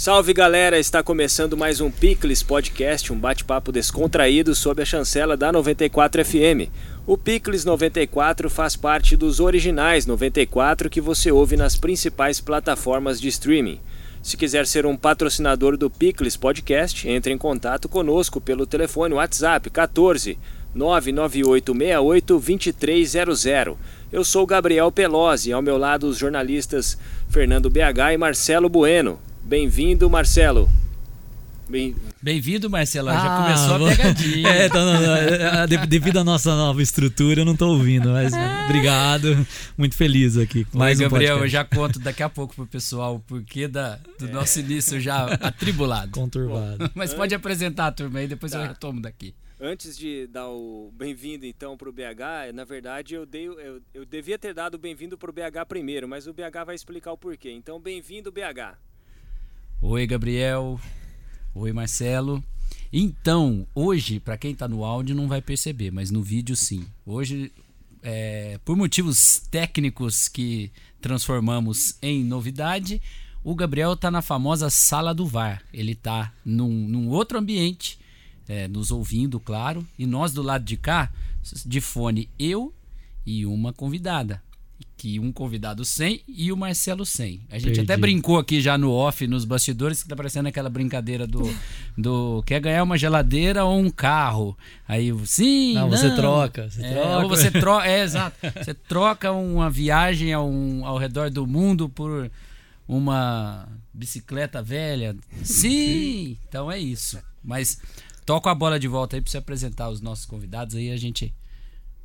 Salve galera, está começando mais um Picles Podcast, um bate-papo descontraído sob a chancela da 94 FM. O Picles 94 faz parte dos originais 94 que você ouve nas principais plataformas de streaming. Se quiser ser um patrocinador do Picles Podcast, entre em contato conosco pelo telefone WhatsApp 14 99868 2300. Eu sou Gabriel Pelosi, ao meu lado os jornalistas Fernando BH e Marcelo Bueno. Bem-vindo, Marcelo. Bem-vindo, Marcelo. Ah, Já começou a pegadinha. É, não, não, é, devido à nossa nova estrutura, eu não estou ouvindo, mas obrigado. Muito feliz aqui. Mas, um Gabriel, podcast. eu já conto daqui a pouco pro pessoal o porquê da, do é. nosso início já atribulado. Conturbado. Mas pode apresentar a turma aí, depois tá. eu retomo daqui. Antes de dar o bem-vindo então para o BH, na verdade eu, dei, eu, eu devia ter dado o bem-vindo para o BH primeiro, mas o BH vai explicar o porquê. Então, bem-vindo, BH. Oi, Gabriel. Oi, Marcelo. Então, hoje, para quem está no áudio não vai perceber, mas no vídeo sim. Hoje, é, por motivos técnicos que transformamos em novidade, o Gabriel está na famosa sala do VAR. Ele está num, num, outro ambiente, é, nos ouvindo, claro, e nós do lado de cá, de fone, eu e uma convidada que um convidado sem e o Marcelo sem. A gente Perdi. até brincou aqui já no off, nos bastidores, que tá parecendo aquela brincadeira do, do quer ganhar uma geladeira ou um carro. Aí, sim, não, não. você troca. Você é, troca. Ou você troca, é, exato. Você troca uma viagem ao, ao redor do mundo por uma bicicleta velha. Sim, então é isso. Mas toca a bola de volta aí para você apresentar os nossos convidados aí a gente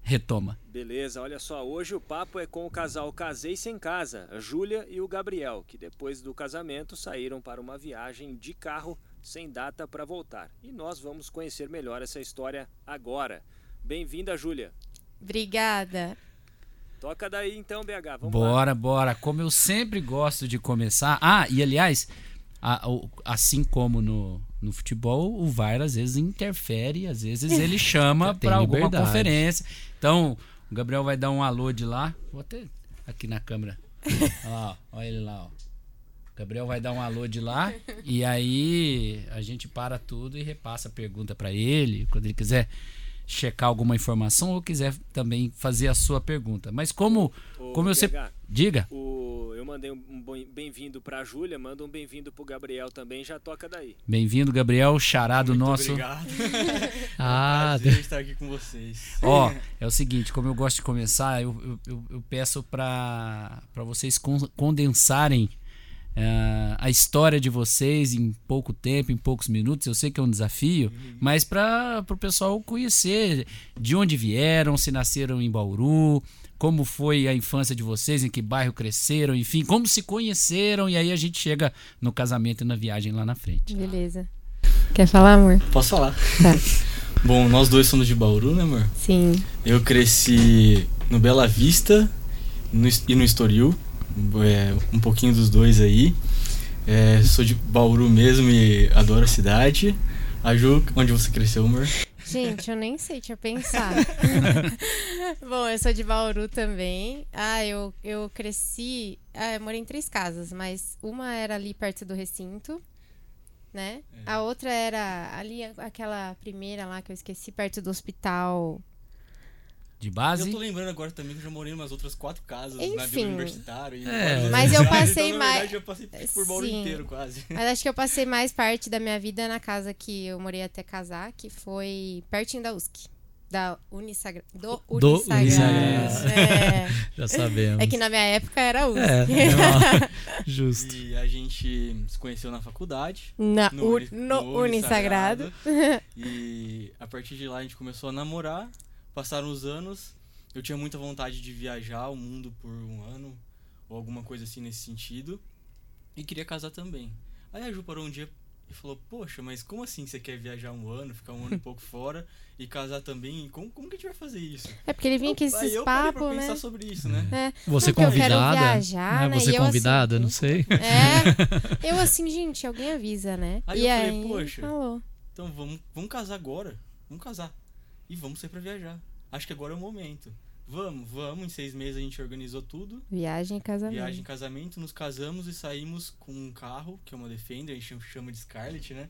retoma. Beleza, olha só, hoje o papo é com o casal Casei Sem Casa, a Júlia e o Gabriel, que depois do casamento saíram para uma viagem de carro sem data para voltar. E nós vamos conhecer melhor essa história agora. Bem-vinda, Júlia. Obrigada. Toca daí então, BH. Vamos bora, lá. bora. Como eu sempre gosto de começar. Ah, e aliás, assim como no, no futebol, o VAR às vezes interfere, às vezes ele chama para alguma conferência. Então, o Gabriel vai dar um alô de lá. Vou até aqui na câmera. ó, olha ele lá, ó. O Gabriel vai dar um alô de lá e aí a gente para tudo e repassa a pergunta para ele, quando ele quiser checar alguma informação ou quiser também fazer a sua pergunta. Mas como, Ô, como eu sempre. Diga. O, eu mandei um bem-vindo para a Júlia, manda um bem-vindo para o Gabriel também, já toca daí. Bem-vindo, Gabriel, charado Muito nosso. Obrigado. ah, é um estar aqui com vocês. Ó, é o seguinte, como eu gosto de começar, eu, eu, eu peço para vocês condensarem Uh, a história de vocês em pouco tempo, em poucos minutos. Eu sei que é um desafio, uhum. mas para o pessoal conhecer de onde vieram, se nasceram em Bauru, como foi a infância de vocês, em que bairro cresceram, enfim, como se conheceram, e aí a gente chega no casamento e na viagem lá na frente. Beleza. Quer falar, amor? Posso falar. Tá. Bom, nós dois somos de Bauru, né, amor? Sim. Eu cresci no Bela Vista no, e no Estoril é, um pouquinho dos dois aí. É, sou de Bauru mesmo e adoro a cidade. A Ju, onde você cresceu, amor? Gente, eu nem sei, tinha pensado. Bom, eu sou de Bauru também. Ah, eu, eu cresci. Ah, eu morei em três casas, mas uma era ali perto do recinto, né? É. A outra era ali, aquela primeira lá que eu esqueci, perto do hospital de base. Eu tô lembrando agora também que eu já morei em umas outras quatro casas Enfim, na Vila Universitário. E é. Mas eu passei então, mais. Verdade, eu passei por Bauru Sim. inteiro quase. Mas acho que eu passei mais parte da minha vida na casa que eu morei até casar, que foi pertinho da USC. Da Unisagra... Do, do Unisagrado. É. Já sabemos. É que na minha época era USC. É, justo. E a gente se conheceu na faculdade. Na, no, no, no Unisagrado. E a partir de lá a gente começou a namorar. Passaram os anos, eu tinha muita vontade de viajar o mundo por um ano, ou alguma coisa assim nesse sentido, e queria casar também. Aí a Ju parou um dia e falou: Poxa, mas como assim você quer viajar um ano, ficar um ano e pouco fora e casar também? Como, como que a gente vai fazer isso? É porque ele vinha com esses papos, né? pensar sobre isso, né? É. Você porque convidada? Viajar, né? Você convidada, assim, não sei. É. Eu assim, gente, alguém avisa, né? Aí e eu aí, falei: Poxa, falou. então vamos, vamos casar agora. Vamos casar e vamos sair para viajar. Acho que agora é o momento. Vamos, vamos. Em seis meses a gente organizou tudo. Viagem e casamento. Viagem e casamento, nos casamos e saímos com um carro, que é uma Defender, a gente chama de Scarlett, né?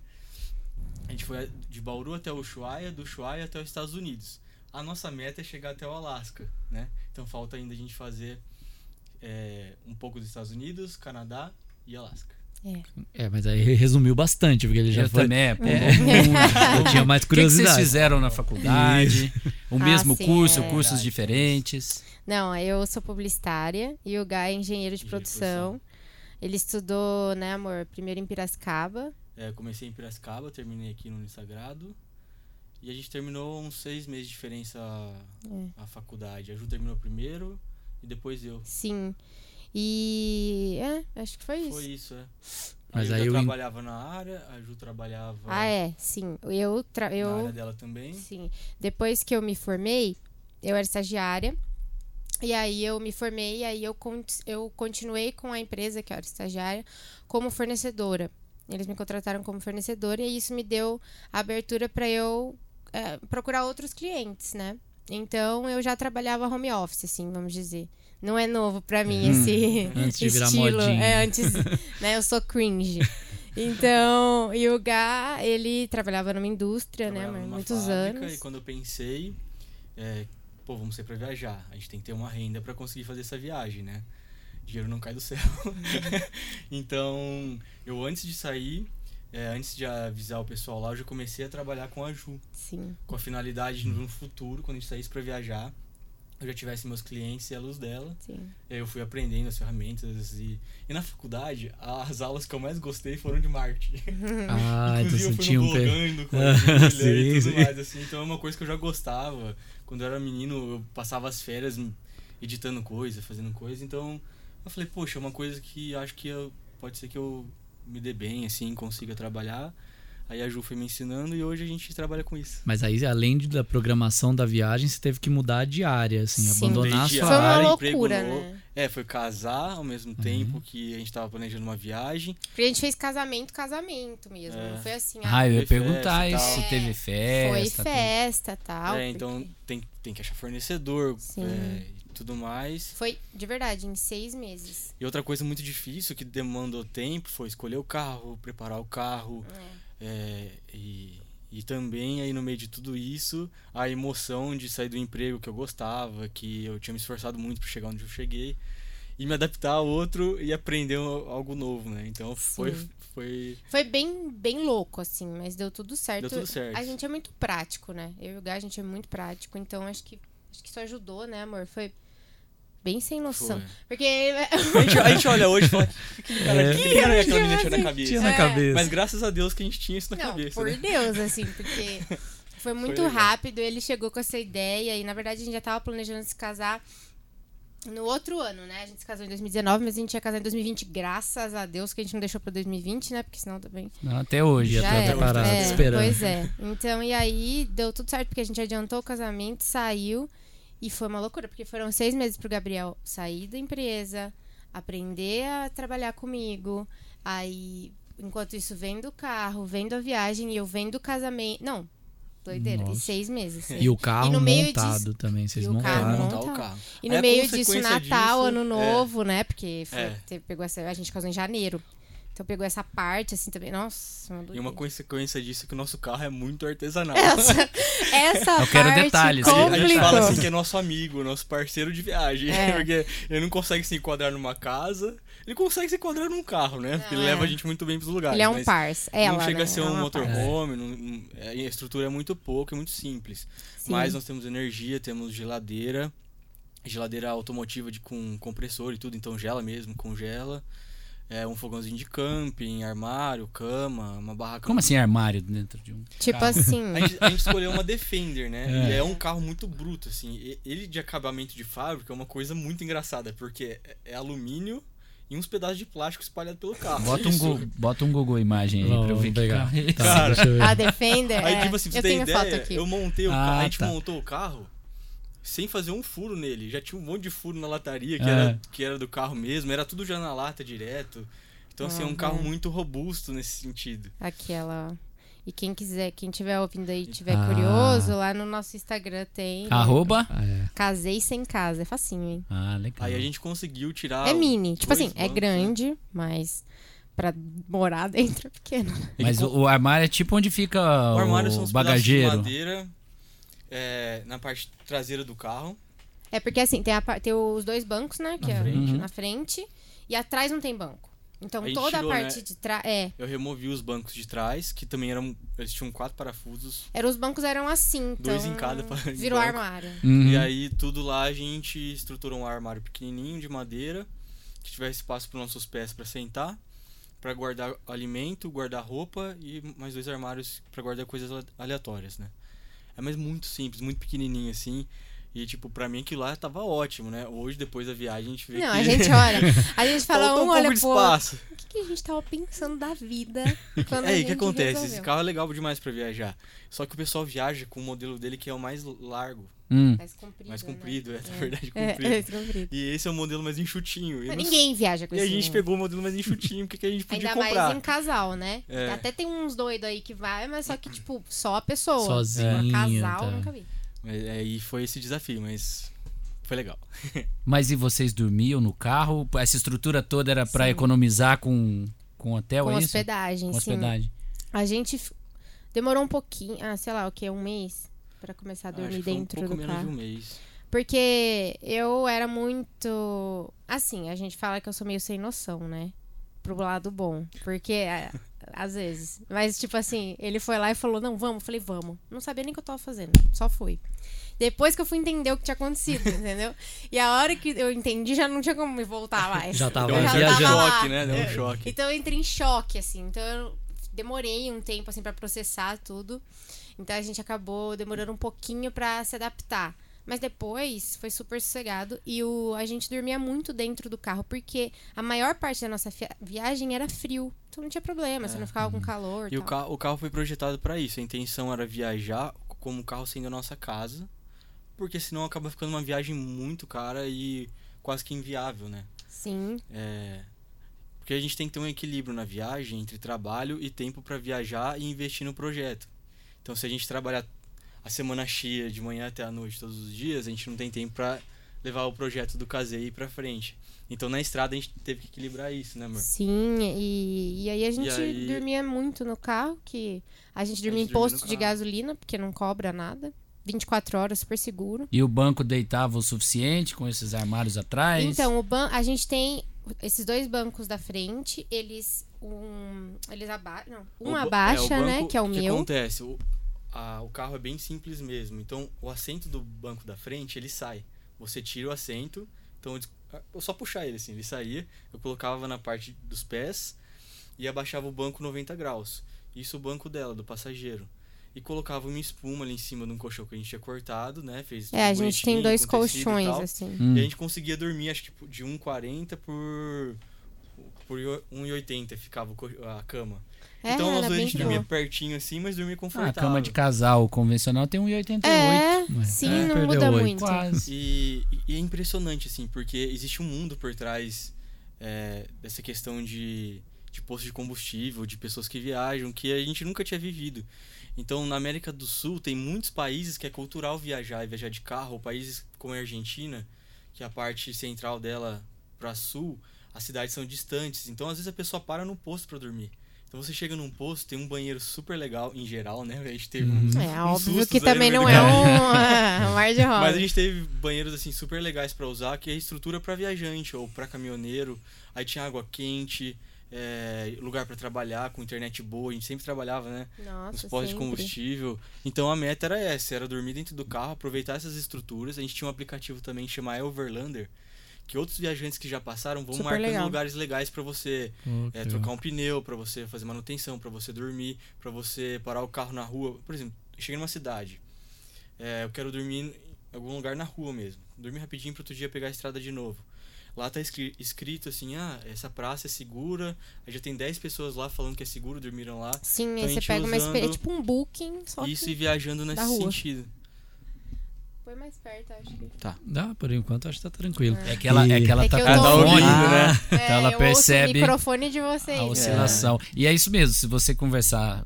A gente foi de Bauru até o Ushuaia, do Ushuaia até os Estados Unidos. A nossa meta é chegar até o Alasca, né? Então falta ainda a gente fazer é, um pouco dos Estados Unidos, Canadá e Alasca. É, mas aí resumiu bastante, porque ele já Eu foi. também, é, pulou É. muito. Eu tinha mais O que, que vocês curiosidade. fizeram na faculdade? O Ah, mesmo sim, curso, é. cursos diferentes? Não, eu sou publicitária e o Guy é engenheiro de Engenheiro produção. Ele estudou, né, amor, primeiro em Piracicaba. É, comecei em Piracicaba, terminei aqui no Unisagrado. E a gente terminou uns seis meses de diferença a, É. a faculdade. A Ju terminou primeiro e depois eu. Sim. E. É, acho que foi isso. Foi isso, é. Mas eu aí eu trabalhava na área, a Ju trabalhava Ah, é, sim. Eu. Tra... na eu... área dela também. Sim. Depois que eu me formei, eu era estagiária. E aí eu me formei e aí eu, con- eu continuei com a empresa que eu era estagiária como fornecedora. Eles me contrataram como fornecedora e isso me deu a abertura para eu eh, procurar outros clientes, né? Então eu já trabalhava home office, assim, vamos dizer. Não é novo para mim Hum, esse antes de virar estilo. modinha. É, antes, né? Eu sou cringe. Então, e o Gá, ele trabalhava numa indústria, né? Trabalhava numa Muitos fábrica, anos. E quando eu pensei, é, pô, vamos sair pra viajar. A gente tem que ter uma renda pra conseguir fazer essa viagem, né? Dinheiro não cai do céu. então, eu antes de sair, é, antes de avisar o pessoal lá, eu já comecei a trabalhar com a Ju. Sim. Com a finalidade de no futuro, quando a gente saísse pra viajar, eu já tivesse meus clientes e a luz dela. Sim. E aí eu fui aprendendo as ferramentas e, e na faculdade, as aulas que eu mais gostei foram de marketing. Ah, então Inclusive, eu fui tinha no um blogando com Ah, sim, e tudo sim. mais, assim. Então é uma coisa que eu já gostava. Quando eu era menino, eu passava as férias editando coisa, fazendo coisa. Então eu falei, poxa, é uma coisa que acho que eu, pode ser que eu me dê bem, assim, consiga trabalhar. Aí a Ju foi me ensinando e hoje a gente trabalha com isso. Mas aí, além de- da programação da viagem, você teve que mudar de área, assim, Sim. abandonar a Mudei de sua Foi uma loucura, né? É, foi casar ao mesmo tempo que a gente tava planejando uma viagem. Porque a gente fez casamento, casamento mesmo. É. Não foi assim, Ah, eu ia perguntar isso, se teve festa. foi festa e tal. é, então porque tem, tem que achar fornecedor Sim. é, e tudo mais. Foi, de verdade, em seis meses. E outra coisa muito difícil que demandou tempo foi escolher o carro, preparar o carro. é, e, e também aí no meio de tudo isso, a emoção de sair do emprego que eu gostava, que eu tinha me esforçado muito para chegar onde eu cheguei. E me adaptar a outro e aprender algo novo, né? Então foi, Sim. foi Foi bem, bem louco, assim, mas deu tudo certo. Deu tudo certo. A gente é muito prático, né? Eu e o Gá, a gente é muito prático, então acho que, acho que isso ajudou, né, amor? Foi bem sem noção. Foi. Porque A gente, a gente olha hoje e fala, o que cara, É. que cara aquela menina tinha na cabeça? Tinha na É. cabeça. Mas graças a Deus que a gente tinha isso na Não, cabeça, por né? Deus, assim, porque foi muito legal. rápido. Ele chegou com essa ideia e, na verdade, a gente já tava planejando se casar no outro ano, né? A gente se casou em 2019, mas a gente ia casar em 2020, graças a Deus que a gente não deixou pra 2020, né? Porque senão também Não, até hoje. Já era. preparado, é, esperando. Pois é. Então, e aí deu tudo certo, porque a gente adiantou o casamento, saiu. E foi uma loucura, porque foram seis meses pro Gabriel sair da empresa, aprender a trabalhar comigo. Aí, enquanto isso, vendo o carro, vendo a viagem e eu vendo o casamento. Não, doideira, Nossa. e seis meses. E o carro E no meio montado disso- também, vocês e o montaram. carro montar o montado. carro. E no Aí a meio disso, Natal, disso, Ano é, Novo, né? Porque foi, É. teve- pegou essa, a gente casou em janeiro. Então pegou essa parte, assim, também. Nossa, uma E uma consequência disso é que o nosso carro é muito artesanal. Essa, essa Eu quero parte detalhes. A gente- complicou. a gente fala assim que é nosso amigo, nosso parceiro de viagem. É. Porque ele não consegue se enquadrar numa casa, ele consegue se enquadrar num carro, né? Porque ele É. leva a gente muito bem pros lugares. Ele é um parça. Ela, não chega né? a ser é um motorhome, não- não- é, a estrutura é muito pouca, é muito simples. Sim. Mas nós temos energia, temos geladeira, geladeira automotiva de, com compressor e tudo, então gela mesmo, congela. É um fogãozinho de camping, armário, cama, uma barraca. Como assim armário dentro de um Tipo carro? assim. A gente, a gente escolheu uma Defender, né? É. E é um carro muito bruto, assim. Ele de acabamento de fábrica é uma coisa muito engraçada, porque é- é alumínio e uns pedaços de plástico espalhados pelo carro. Bota um, go, bota um Google imagem aí Vamos pra eu ver que pegar. é. Tá, Cara, deixa eu ver. A Defender. Aí, é. tipo assim, pra eu você ter tenho ideia, foto aqui. eu montei o Ah, carro, a gente tá. montou o carro sem fazer um furo nele. Já tinha um monte de furo na lataria, que, É. era, que era do carro mesmo, era tudo já na lata direto. Então, assim, é um Ah, carro é. muito robusto nesse sentido. Aquela. E quem quiser, quem tiver ouvindo aí e tiver Ah. curioso, lá no nosso Instagram tem. né? Arroba? É. Casei sem casa. É facinho, hein? Ah, legal. Aí a gente conseguiu tirar. é mini. Tipo assim, é bancos, né? grande, mas pra morar dentro é pequeno. Mas o, o armário é tipo onde fica O o, armário são os bagageiro. de madeira é, na parte traseira do carro. É porque assim, tem, a tem os dois bancos, né? Que Na é frente, né? na frente. E atrás não tem banco. Então A toda tirou, a parte né? de trás. É. Eu removi os bancos de trás, que também eram. Eles tinham quatro parafusos. Era, os bancos eram assim. Dois então em cada pa- Virou banco. armário. Uhum. E aí, tudo lá a gente estruturou um armário pequenininho de madeira, que tivesse espaço para nossos pés para sentar, para guardar alimento, guardar roupa e mais dois armários para guardar coisas ale- aleatórias, né? É mas muito simples, muito pequenininho assim. E tipo, pra mim aquilo lá tava ótimo, né? Hoje, depois da viagem, a gente vê Não, que a gente olha. A gente fala, um, um olha, pô, o que, que a gente tava pensando da vida quando É, e o que acontece? Esse resolveu? carro é legal demais pra viajar. Só que o pessoal viaja com o modelo dele que é o mais largo, Hum. Mais comprido, mais né? comprido, é, na É. verdade É, comprido. é, mais comprido. E esse é o modelo mais enxutinho. E, não- Ninguém viaja com e a esse gente número. pegou o modelo mais enxutinho, porque que a gente podia Ainda comprar. mais em casal, né? É. Até tem uns doidos aí que vai, mas só que, tipo, só a pessoa. Sozinho, Casal, tá. nunca vi. Mas, é, e foi esse desafio, mas foi legal. Mas e vocês dormiam no carro? Essa estrutura toda era pra Sim. economizar com, com hotel, com é isso? hospedagem, Com sim. hospedagem. A gente f- demorou um pouquinho, ah, sei lá, o que, um mês pra começar a Acho dormir que foi um dentro pouco do menos carro. de um mês. Porque eu era muito. Assim, a gente fala que eu sou meio sem noção, né? Pro lado bom. Porque, é, às vezes. Mas, tipo assim, ele foi lá e falou: não, vamos. Eu falei: vamos. Não sabia nem o que eu tava fazendo. Só fui. Depois que eu fui entender o que tinha acontecido, entendeu? E a hora que eu entendi, já não tinha como me voltar mais. Já tava Deu um já tava viajando. lá. choque, né? Deu um É. choque. Então eu entrei em choque, assim. Então eu demorei um tempo, assim, pra processar tudo. Então a gente acabou demorando um pouquinho pra se adaptar. Mas depois foi super sossegado e o, a gente dormia muito dentro do carro, porque a maior parte da nossa viagem era frio. Então não tinha problema, você não ficava com calor. É. E o carro, o carro foi projetado pra isso. A intenção era viajar como o carro sendo a nossa casa, porque senão acaba ficando uma viagem muito cara e quase que inviável, né? Sim, É, Porque a gente tem que ter um equilíbrio na viagem entre trabalho e tempo para viajar e investir no projeto. Então, se a gente trabalhar a semana cheia, de manhã até a noite, todos os dias, a gente não tem tempo para levar o projeto do caseio para frente. Então, na estrada, a gente teve que equilibrar isso, né, amor? sim. E, e aí a gente aí- dormia muito no carro, que a gente dormia gente em posto de gasolina, porque não cobra nada. 24 horas, super seguro. E o banco deitava o suficiente com esses armários atrás? Então, o ban a gente tem esses dois bancos da frente, eles um, eles abaixam, um O ba- abaixa, é, o né, que é o que meu. acontece? O, a- o carro é bem simples mesmo. Então, o assento do banco da frente, ele sai. Você tira o assento, então eu só puxar ele assim, ele saía, eu colocava na parte dos pés e abaixava o banco 90 graus. Isso o banco dela, do passageiro. E colocava uma espuma ali em cima de um colchão que a gente tinha cortado, né? Fez É, a gente tem dois e colchões tal. assim. Hum. E a gente conseguia dormir, acho que de 1,40 por por 1,80 ficava a cama. É, então, nós era dois a gente de dormia pertinho assim, mas dormia Ah, a confortável. cama de casal convencional tem 1,88. É, Ué, sim, é, não muda oito. muito. Quase. E, e é impressionante, assim, porque existe um mundo por trás é, dessa questão de, de posto de combustível, de pessoas que viajam, que a gente nunca tinha vivido. Então, na América do Sul, tem muitos países que é cultural viajar e viajar de carro, ou países como a Argentina, que a parte central dela para sul, as cidades são distantes. Então, às vezes, a pessoa para no posto para dormir. Então, você chega num posto, tem um banheiro super legal, em geral, né? A gente teve uns, É, uns óbvio que também não é um um mar de rosa. Mas a gente teve banheiros assim super legais pra usar, que é estrutura pra viajante ou pra caminhoneiro. Aí tinha água quente, é, lugar pra trabalhar com internet boa. A gente sempre trabalhava, né? Nossa, Nos postos de combustível. Então a meta era essa, era dormir dentro do carro, aproveitar essas estruturas. A gente tinha um aplicativo também que chama Overlander, que outros viajantes que já passaram vão Super marcando legal. lugares legais pra você é, que trocar um pneu, pra você fazer manutenção, pra você dormir, pra você parar o carro na rua. Por exemplo, eu cheguei numa cidade, é, eu quero dormir em algum lugar na rua mesmo. Dormir rapidinho para outro dia pegar a estrada de novo. Lá tá escri- escrito assim, ah, essa praça é segura. Aí já tem 10 pessoas lá falando que é seguro, dormiram lá. Sim, Então, aí você pega uma experiência, é tipo um booking, só Isso que e viajando nesse rua. sentido. Foi mais perto, acho que. Dá, por enquanto acho que tá tranquilo. É que ela, é que ela É tá que com eu fone, ouvindo, né? né? Então ela eu percebe ouço o microfone de vocês. a oscilação. E é isso mesmo, se você conversar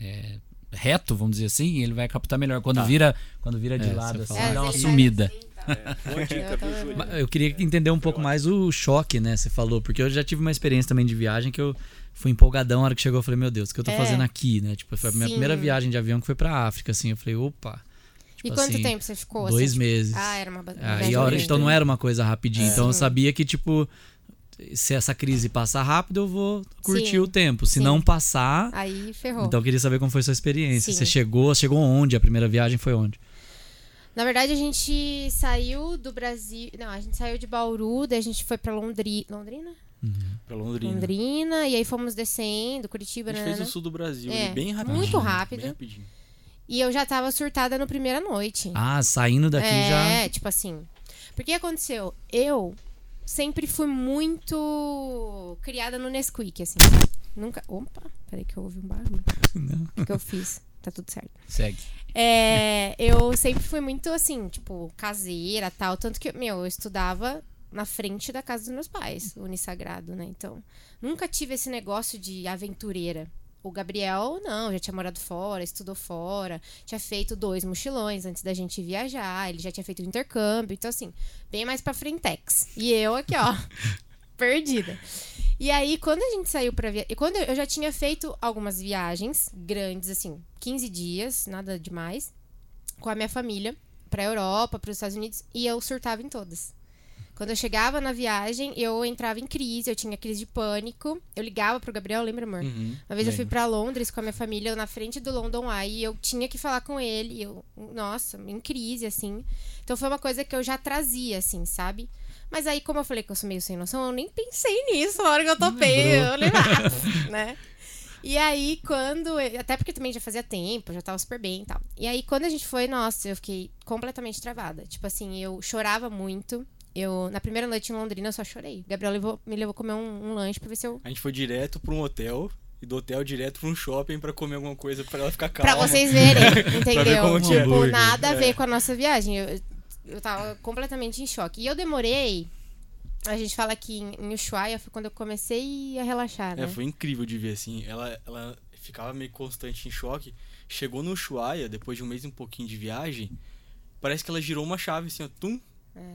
é, reto, vamos dizer assim, ele vai captar melhor. Quando Tá. vira, quando vira de É, lado, assim, dá uma sumida. assim, tá? Mas Eu queria entender um pouco mais o choque, né? Você falou, porque eu já tive uma experiência também de viagem que eu fui empolgadão. A hora que chegou, eu falei, meu Deus, o que eu tô É. fazendo aqui, né? Tipo, foi a minha Sim. primeira viagem de avião que foi pra África, assim. Eu falei, opa. E Tipo quanto assim, tempo você ficou? Dois assim? meses. Ah, era uma, uma Aí viagem a hora, então não era uma coisa rapidinha. É. Então eu sabia que, tipo, se essa crise passar rápido, eu vou curtir Sim. o tempo. Se Sim. não passar. Aí ferrou. Então eu queria saber como foi a sua experiência. Sim. Você chegou, chegou onde? A primeira viagem foi onde? Na verdade, a gente saiu do Brasil. Não, a gente saiu de Bauru, daí a gente foi pra Londri... Londrina? Pra Londrina. Londrina, e aí fomos descendo, Curitiba, A gente né? fez o sul do Brasil, É, bem rapidinho. muito rápido. Bem rapidinho. E eu já tava surtada na primeira noite. Ah, saindo daqui é, já. tipo assim. Porque que aconteceu? Eu sempre fui muito criada no Nesquik, assim. Nunca. Opa, peraí que eu ouvi um barulho. Não. O que, que eu fiz? Tá tudo certo. Segue. É, eu sempre fui muito assim, tipo, caseira tal. Tanto que, meu, eu estudava na frente da casa dos meus pais, Unisagrado, né? Então, nunca tive esse negócio de aventureira. O Gabriel, não, já tinha morado fora, estudou fora, tinha feito dois mochilões antes da gente viajar, ele já tinha feito o intercâmbio, então assim, bem mais pra frentex. E eu aqui, ó, perdida. E aí, quando a gente saiu pra viajar. Quando eu eu já tinha feito algumas viagens grandes, assim, 15 dias, nada demais, com a minha família, pra Europa, pros Estados Unidos, e eu surtava em todas. Quando eu chegava na viagem, eu entrava em crise, eu tinha crise de pânico. Eu ligava pro Gabriel, lembra, amor? Uhum. Uma vez eu fui Lembro. pra Londres com a minha família, na frente do London Eye, e eu tinha que falar com ele. e Eu, nossa, em crise, assim. Então foi uma coisa que eu já trazia, assim, sabe? Mas aí, como eu falei que eu sou meio sem noção, eu nem pensei nisso na hora que eu topei. Eu falei, ah, né? E aí, quando. Até porque também já fazia tempo, já tava super bem e tal. E aí, quando a gente foi, nossa, eu fiquei completamente travada. Tipo assim, eu chorava muito. Eu, na primeira noite em Londrina, eu só chorei. O Gabriel levou- me levou comer um, um lanche pra ver se eu A gente foi direto pra um hotel e do hotel direto pra um shopping pra comer alguma coisa pra ela ficar calma. Pra vocês verem, entendeu? como que é. tipo, Hambúrguer. nada a ver É. com a nossa viagem. Eu, eu tava completamente em choque. E eu demorei. A gente fala que em, em Ushuaia foi quando eu comecei a relaxar, né? É, foi incrível de ver, assim. Ela, ela ficava meio constante em choque. Chegou no Ushuaia, depois de um mês e um pouquinho de viagem, parece que ela girou uma chave, assim, ó, tum. É.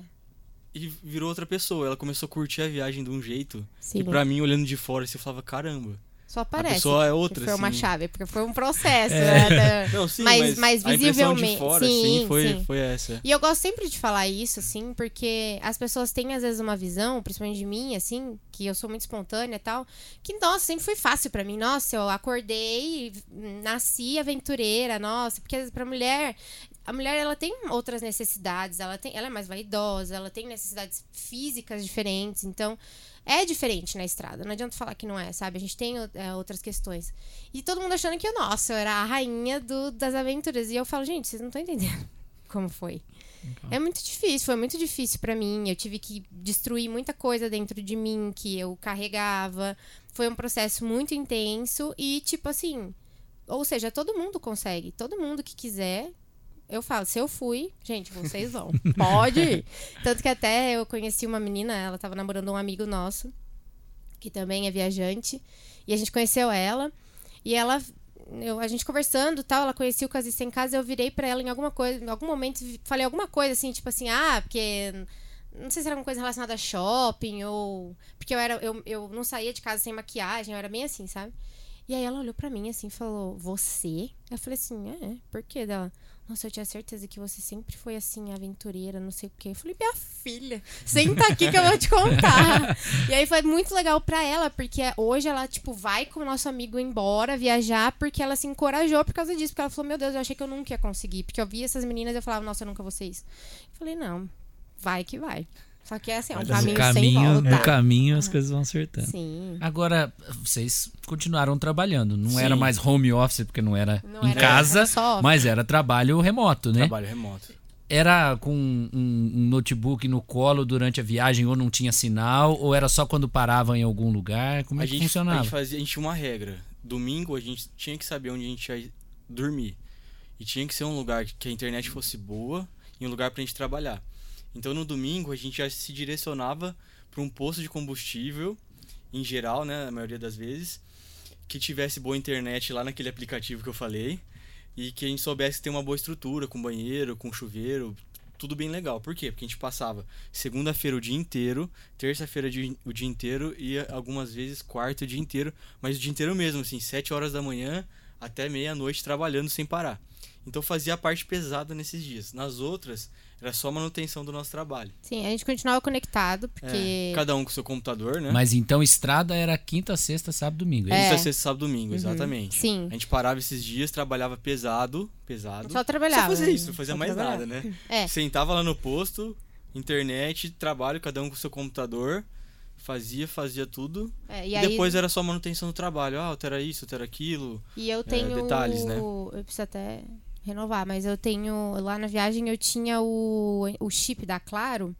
E virou outra pessoa. Ela começou a curtir a viagem de um jeito Sim. que pra mim, olhando de fora, assim, eu falava, caramba. Só parece. pessoa é outra, Foi uma assim. chave, porque foi um processo, É. né? Não, sim, Mas- mas, mas a visivelmente- fora, sim, assim, foi, sim. foi essa. E eu gosto sempre de falar isso, assim, porque as pessoas têm, às vezes, uma visão, principalmente de mim, assim, que eu sou muito espontânea e tal, que, nossa, sempre foi fácil pra mim. Nossa, eu acordei, nasci aventureira, nossa, porque pra mulher, a mulher, ela tem outras necessidades, ela, tem, ela é mais vaidosa, ela tem necessidades físicas diferentes, então... É diferente na estrada, não adianta falar que não é, sabe? A gente tem é, outras questões. E todo mundo achando que, eu, nossa, eu era a rainha do- das aventuras. E eu falo, gente, vocês não estão entendendo como foi. É muito difícil, foi muito difícil pra mim. Eu tive que destruir muita coisa dentro de mim que eu carregava. Foi um processo muito intenso e, tipo assim. Ou seja, todo mundo consegue. Todo mundo que quiser. Eu falo, se eu fui, gente, vocês vão. Pode ir. Tanto que até eu conheci uma menina, ela tava namorando um amigo nosso, que também é viajante. E a gente conheceu ela. E ela eu, a gente conversando tal, ela conhecia o Casista em casa, eu virei pra ela em alguma coisa, em algum momento, falei alguma coisa assim, tipo assim, ah, porque. Não sei se era alguma coisa relacionada a shopping ou. Porque eu era. Eu, eu não saía de casa sem maquiagem, eu era bem assim, sabe? E aí ela olhou pra mim assim falou, você? Eu falei assim, é, por quê? Dela, nossa, eu tinha certeza que você sempre foi assim, aventureira, não sei o quê. Eu falei, minha filha, senta aqui que eu vou te contar. e aí foi muito legal pra ela, porque hoje ela, tipo, vai com o nosso amigo embora viajar, porque ela se encorajou por causa disso. Porque ela falou, meu Deus, eu achei que eu nunca ia conseguir. Porque eu via essas meninas e eu falava, nossa, eu nunca vou ser isso. Eu falei, não, vai que vai. Só que é assim, é um No caminho, sem caminho, volta. no caminho as coisas vão acertando. Sim. Agora, vocês continuaram trabalhando. Não Sim. era mais home office, porque não era Não em era- casa, era mas era trabalho remoto, né? Trabalho remoto. Era com um, um notebook no colo durante a viagem ou não tinha sinal? Ou era só quando parava em algum lugar? Como é a, que gente, a funcionava? gente fazia, a gente tinha uma regra. Domingo a gente tinha que saber onde a gente ia dormir. E tinha que ser um lugar que a internet fosse boa e um lugar pra gente trabalhar. Então no domingo a gente já se direcionava para um posto de combustível, em geral, né, a maioria das vezes. que tivesse boa internet lá naquele aplicativo que eu falei e que a gente soubesse ter uma boa estrutura com banheiro, com chuveiro, tudo bem legal. Por quê? Porque a gente passava segunda-feira o dia inteiro, terça-feira o dia inteiro e algumas vezes quarta o dia inteiro, mas o dia inteiro mesmo, assim, sete horas da manhã até meia-noite trabalhando sem parar. Então fazia a parte pesada nesses dias. Nas outras, era só manutenção do nosso trabalho. Sim, a gente continuava conectado, porque. É, cada um com seu computador, né? Mas então estrada era quinta, sexta, sábado, domingo. É. Quinta, sexta, sábado, domingo, uhum. exatamente. Sim. A gente parava esses dias, trabalhava pesado, pesado. Só trabalhava. Só fazia isso, não fazia mais trabalhava. nada, né? É. Sentava lá no posto, internet, trabalho, cada um com seu computador. Fazia, fazia tudo. É, e, e aí... depois era só manutenção do trabalho. Ah, altera isso, altera aquilo. E eu tenho. É, detalhes, né? Eu preciso até renovar, mas eu tenho. Lá na viagem eu tinha o, o chip da Claro,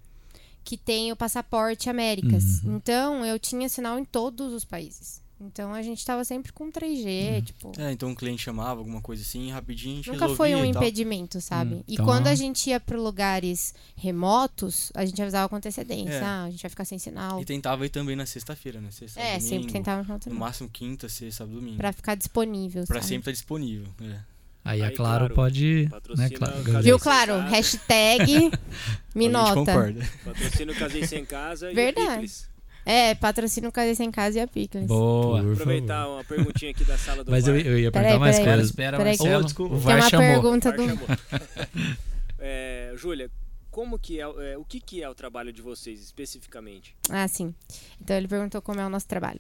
que tem o passaporte Américas. Uhum. Então eu tinha sinal em todos os países. Então a gente tava sempre com 3G, Uhum. tipo. É, então um cliente chamava, alguma coisa assim, rapidinho a gente Nunca foi um impedimento, sabe? Hum, e então- quando a gente ia para lugares remotos, a gente avisava com antecedência. É. Ah, a gente vai ficar sem sinal. E tentava ir também na sexta-feira, né? Sexta, É, domingo, sempre tentava No encontrar máximo quinta, sexta, sábado, domingo. pra ficar disponível. Pra sabe? sempre estar disponível. É. Aí, é Aí, claro, claro, pode. Né, patrocina claro, o. Viu, claro? Hashtag me A nota. concorda. Patrocínio Casei Sem Casa e Verdade. a Picles. É, patrocina o Casei Sem Casa e a Picles. Boa. Por Aproveitar favor. uma perguntinha aqui da sala do Mas eu, eu ia Peraí, perguntar mais peraí. Espera, coisas. espera, Peraí, Marcelo. Oh, desculpa. O Tem VAR uma chamou. pergunta do. É, Júlia, como que é, é, o que, que é o trabalho de vocês especificamente? Ah, sim. Então ele perguntou como é o nosso trabalho.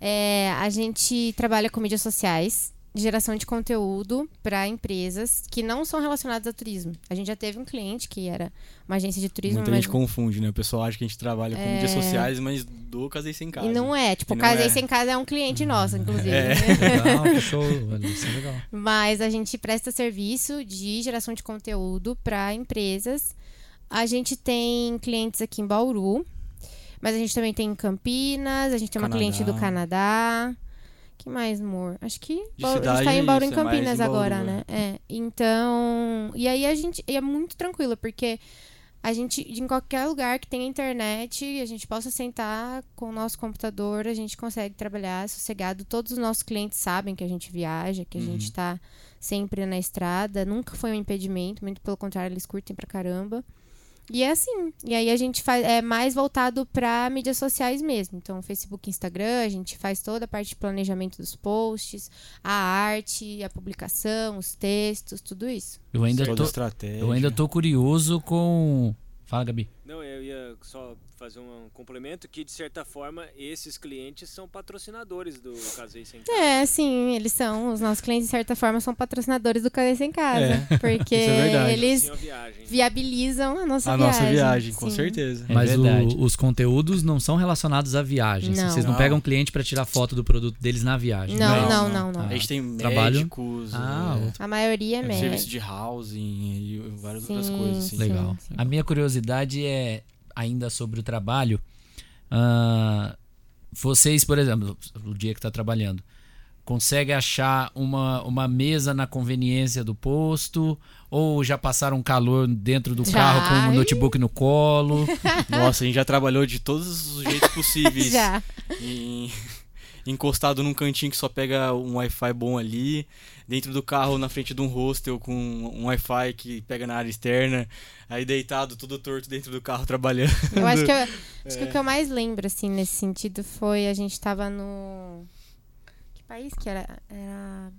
É, a gente trabalha com mídias sociais, geração de conteúdo para empresas que não são relacionadas a turismo. A gente já teve um cliente que era uma agência de turismo, Muita mas gente confunde, né? O pessoal acha que a gente trabalha com É. mídias sociais, mas do Casei Sem Casa. e não é. Tipo, E não Casei é. Sem Casa é um cliente nosso, inclusive. É. Legal. Olha, Isso é legal. Mas a gente presta serviço de geração de conteúdo para empresas. A gente tem clientes aqui em Bauru, mas a gente também tem em Campinas, a gente tem uma Canadá. cliente do Canadá. Que mais, amor? Acho que De Bauru- a gente cidade tá em é Bauru em é Campinas em Bauru, agora, é. né? É. Então, e aí a gente e é muito tranquilo, porque a gente, em qualquer lugar que tenha internet, a gente possa sentar com o nosso computador, a gente consegue trabalhar sossegado. Todos os nossos clientes sabem que a gente viaja, que a Uhum. gente tá sempre na estrada. Nunca foi um impedimento, muito pelo contrário, eles curtem pra caramba. E é assim. E aí a gente faz é mais voltado para mídias sociais mesmo. Então, Facebook, Instagram, a gente faz toda a parte de planejamento dos posts, a arte, a publicação, os textos, tudo isso. Eu ainda Toda tô, estratégia. eu ainda tô curioso com. Fala, Gabi. Não, eu ia só fazer um complemento que, de certa forma, esses clientes são patrocinadores do Casei Sem Casa. É, sim, eles são. Os nossos clientes, de certa forma, são patrocinadores do Cadê em Casa. É, Porque isso é verdade. eles a viabilizam a nossa A viagem. nossa viagem, com sim. certeza. É Mas o- os conteúdos não são relacionados à viagem. Não. Vocês não, Não. pegam cliente pra tirar foto do produto deles na viagem. Não, é não, não, não. Ah. A gente tem Trabalho. médicos, Ah, é. A maioria é serviço médico. de housing e várias outras Sim, coisas. Assim. sim, Legal. sim. A minha curiosidade é ainda sobre o trabalho. Ah, vocês, por exemplo, o dia que está trabalhando, consegue achar uma, uma mesa na conveniência do posto? Ou já passaram calor dentro do Já. carro com o notebook no colo? Nossa, a gente já trabalhou de todos os jeitos possíveis. Já. E- encostado num cantinho que só pega um Wi-Fi bom ali, dentro do carro na frente de um hostel com um Wi-Fi que pega na área externa, aí deitado tudo torto dentro do carro trabalhando. Eu acho que, eu- acho É. que o que eu mais lembro, assim, nesse sentido foi a gente tava no. Que país que era? Era.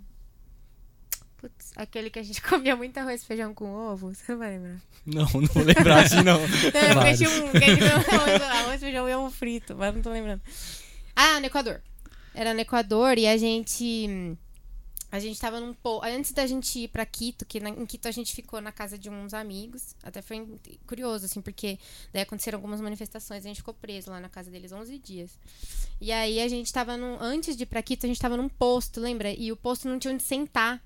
Putz, aquele que a gente comia muito arroz e feijão com ovo. Você não vai lembrar? Não, não vou lembrar assim não. Não, porque tinha um que a gente comia arroz, arroz, feijão e ovo frito, mas não tô lembrando. Ah, no Equador. Era no Equador e a gente. A gente tava num po... Antes da gente ir pra Quito, que na- em Quito a gente ficou na casa de uns amigos. Até foi curioso, assim, porque daí aconteceram algumas manifestações, a gente ficou preso lá na casa deles 11 dias. E aí a gente tava num. Antes de ir pra Quito, a gente tava num posto, lembra? E o posto não tinha onde sentar.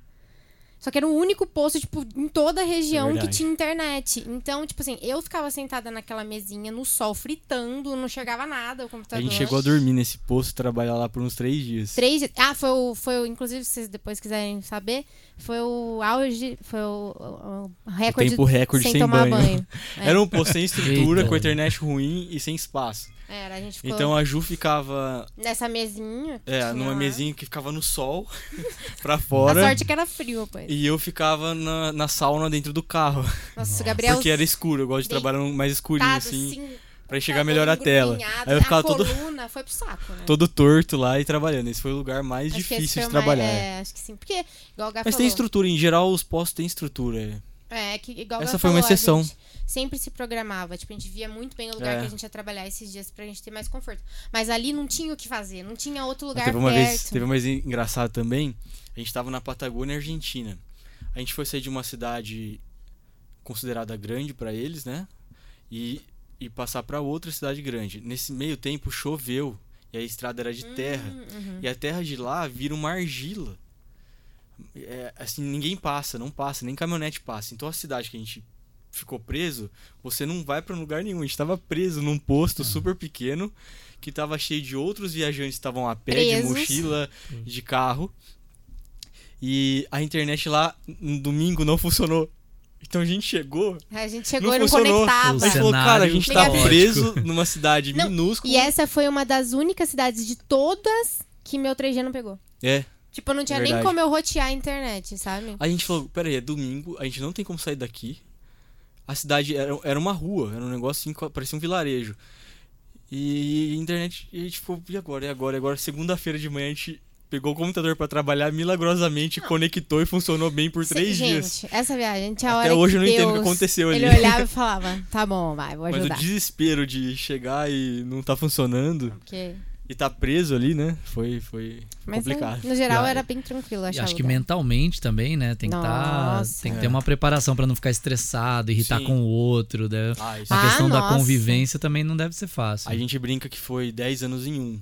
Só que era o único posto, tipo, em toda a região que tinha internet. Então, tipo assim, eu ficava sentada naquela mesinha no sol, fritando, não enxergava nada o A computador. gente chegou a dormir nesse posto, trabalhar lá por uns três dias. Três dias. Ah, foi o, foi o. Inclusive, se vocês depois quiserem saber, foi o auge. Foi o, o- o recorde. tempo recorde sem, sem tomar banho. banho. É. Era um posto sem estrutura, Eita. com a internet ruim e sem espaço. Era, a gente ficou Então a Ju ficava nessa mesinha. é, tinha numa lá. mesinha que ficava no sol, pra A fora. sorte é que era frio, pois. E eu ficava na, na sauna dentro do carro. Nossa, o Gabriel. Porque era escuro, eu gosto de trabalhar mais escurinho, assim, assim pra enxergar melhor a tela. Aí eu ficava a todo, coluna foi pro saco, né? todo torto lá e trabalhando. Esse foi o lugar mais Acho difícil de o mais- trabalhar. É, acho que sim. Porque, igual o Gá Mas falou. tem estrutura, em geral os postos têm estrutura. É. É, que igual Essa foi uma falou, a exceção. sempre se programava. Tipo, a gente via muito bem o lugar É. que a gente ia trabalhar esses dias pra gente ter mais conforto. Mas ali não tinha o que fazer, não tinha outro Mas lugar teve uma perto. vez, teve uma vez engraçado também. A gente tava na Patagônia, Argentina. A gente foi sair de uma cidade considerada grande pra eles, né? E, e passar pra outra cidade grande. Nesse meio tempo choveu e a estrada era de terra. Hum, uhum. E a terra de lá vira uma argila. É, assim, ninguém passa, não passa, nem caminhonete passa. Então a cidade que a gente ficou preso, você não vai pra lugar nenhum. A gente tava preso num posto super pequeno que tava cheio de outros viajantes que estavam a pé, de Presos. mochila, de carro. E a internet lá no domingo não funcionou. Então a gente chegou. A gente chegou não e não funcionou. conectava. A gente falou, cara, a gente tá caótico. preso numa cidade Não, minúscula. E essa foi uma das únicas cidades de todas que meu 3G não pegou. É. Tipo, não tinha nem Verdade. como eu rotear a internet, sabe? A gente falou, peraí, é domingo, a gente não tem como sair daqui. A cidade era, era uma rua, era um negócio assim, parecia um vilarejo. E internet, e a gente ficou, e agora, e agora, e agora? Segunda-feira de manhã a gente pegou o computador pra trabalhar, milagrosamente conectou e funcionou bem por três gente, dias. essa viagem, tinha Até hora hoje eu não entendo o que Deus, aconteceu ali. Ele olhava e falava, tá bom, vai, vou Mas o ajudar. desespero de chegar e não tá funcionando Porque... e tá preso ali, né? Foi, foi Mas complicado. no geral E era bem tranquilo, achava. acho que mentalmente também, né? Tem que, tá, tem que É. ter uma preparação pra não ficar estressado, irritar Sim. com o outro. Né? Ah, isso A Ah, questão da nossa. convivência também não deve ser fácil. A gente brinca que foi 10 anos em um.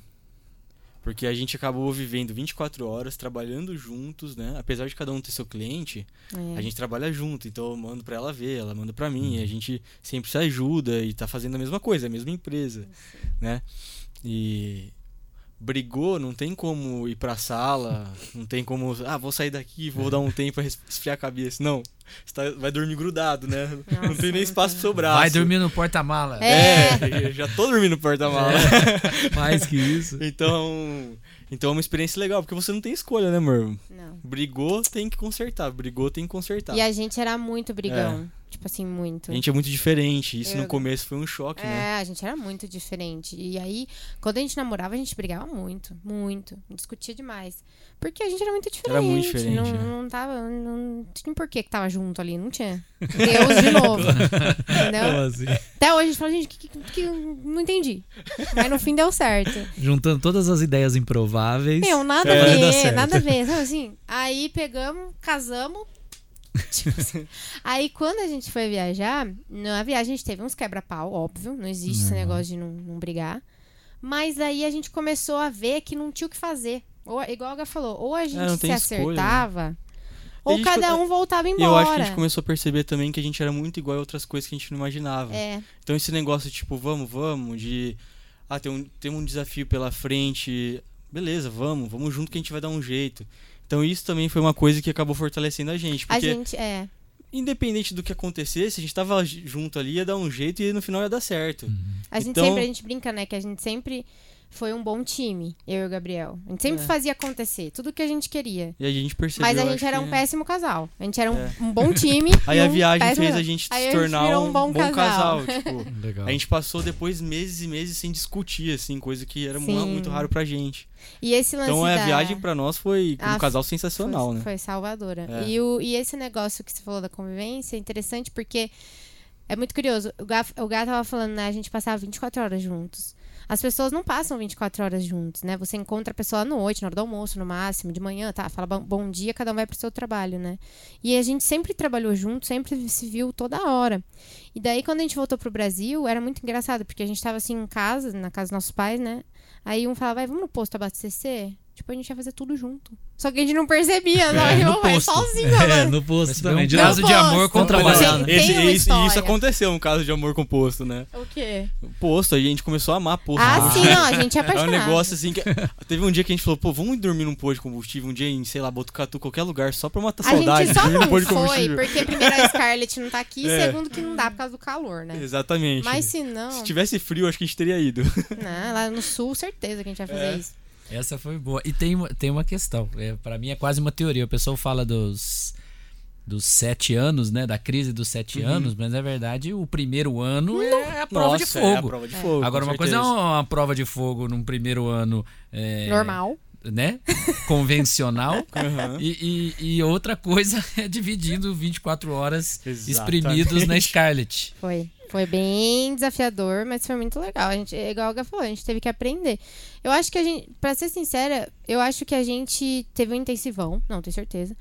Porque a gente acabou vivendo 24 horas, trabalhando juntos, né? Apesar de cada um ter seu cliente, É. a gente trabalha junto. Então eu mando pra ela ver, ela manda pra mim. E a gente sempre se ajuda e tá fazendo a mesma coisa, a mesma empresa, né? E brigou, não tem como ir pra sala, não tem como, ah, vou sair daqui, vou dar um tempo pra esfriar a cabeça. Não, você tá- vai dormir grudado, né? não Nossa, tem nem não espaço pro tem. seu braço. Vai dormir no porta-mala. É. É, já tô dormindo no porta-mala. Mais que isso. Então, então é uma experiência legal, porque você não tem escolha, né, amor? Não. Brigou, tem que consertar. Brigou, tem que consertar. E a gente era muito brigão. Tipo assim, muito. A gente é muito diferente. Isso Eu- no começo foi um choque, né? É, a gente era muito diferente. E aí, quando a gente namorava, a gente brigava muito, muito. Discutia demais. Porque a gente era muito diferente. Era muito diferente, Não, é. não tava. Não tinha por que que tava junto ali, não tinha. Deus de novo. entendeu? Assim? Até hoje a gente fala, gente, que, que, que- não entendi. Mas no fim deu certo. Juntando todas as ideias improváveis. Meu, nada É, a ver, nada a ver. Sabe assim? Aí pegamos, casamos. Tipo assim. Aí quando a gente foi viajar, na viagem a gente teve uns quebra-pau, óbvio. Não existe esse Normal. negócio de não, não brigar. Mas aí a gente começou a ver que não tinha o que fazer. Ou, igual a Gá falou, ou a gente É, não se tem escolha, né? acertava, ou cada co- um voltava embora. eu acho que a gente começou a perceber também que a gente era muito igual a outras coisas que a gente não imaginava. É, Então esse negócio, tipo, vamos, vamos, de. Ah, tem um, tem um desafio pela frente. Beleza, vamos, vamos junto que a gente vai dar um jeito. Então isso também foi uma coisa que acabou fortalecendo a gente. a Porque gente, é. independente do que acontecesse, a gente tava junto ali, ia dar um jeito e no final ia dar certo. A gente Então- sempre, a gente brinca, né, que a gente sempre foi um bom time, eu e o Gabriel. A gente sempre É. fazia acontecer, tudo que a gente queria. E a gente percebeu. Mas a gente era que- um péssimo casal. A gente era um, É. um bom time. Aí e a um viagem péssimo- fez a gente se gente tornar virou um um bom bom, casal. casal. tipo, Legal. a gente passou depois meses e meses sem discutir, assim, coisa que era Sim. muito raro pra gente. E esse lance Então a da... viagem pra nós foi um Ah, casal sensacional, foi, né? Foi salvadora. É. E, o, e esse negócio que você falou da convivência é interessante porque é muito curioso. O Gá, o Gá tava falando, né? A gente passava 24 horas juntos. As pessoas não passam 24 horas juntos, né? Você encontra a pessoa à noite, na hora do almoço, no máximo, de manhã, tá? Fala bom, dia, cada um vai pro seu trabalho, né? E a gente sempre trabalhou junto, sempre se viu toda hora. E daí, quando a gente voltou pro Brasil, era muito engraçado, porque a gente tava assim em casa, na casa dos nossos pais, né? Aí um falava, vai, vamos no posto abastecer? Tipo, a gente ia fazer tudo junto. Só que a gente não percebia, não. É, eu no vai posto. sozinho, É, mano. no posto também. Um de caso de posto. amor com Vamos trabalhar, trabalho. né? Esse, e isso aconteceu, um caso de amor composto, né? O quê? Posto, a gente começou a amar posto. Ah, sim, não, a gente é É um apaixonado. negócio assim que. Teve um dia que a gente falou, pô, vamos dormir num posto de combustível, um dia em, sei lá, Botucatu, qualquer lugar, só pra matar A saudade. gente só não posto foi, combustível. porque primeiro a Scarlett não tá aqui, É. segundo que não dá por causa do calor, né? Exatamente. Mas se não, Se tivesse frio, acho que a gente teria ido. não, lá no sul, certeza que a gente vai fazer É. isso. Essa foi boa. E tem, uma- tem uma questão. É, para mim é quase uma teoria. O pessoal fala dos, dos sete anos, né? Da crise dos sete Uhum. anos, mas na verdade o primeiro ano é a prova de Nossa, É a fogo. prova de fogo. Agora, com uma coisa é certeza. uma prova de fogo num primeiro ano. é, Normal. Né? Convencional. Aham. E, e- e outra coisa é dividindo 24 horas Exatamente. espremidos na Scarlet. Foi. Foi bem desafiador, mas foi muito legal. A gente, é igual a Gá falou, a gente teve que aprender. Eu acho que a gente, pra ser sincera, eu acho que a gente teve um intensivão, não tenho certeza.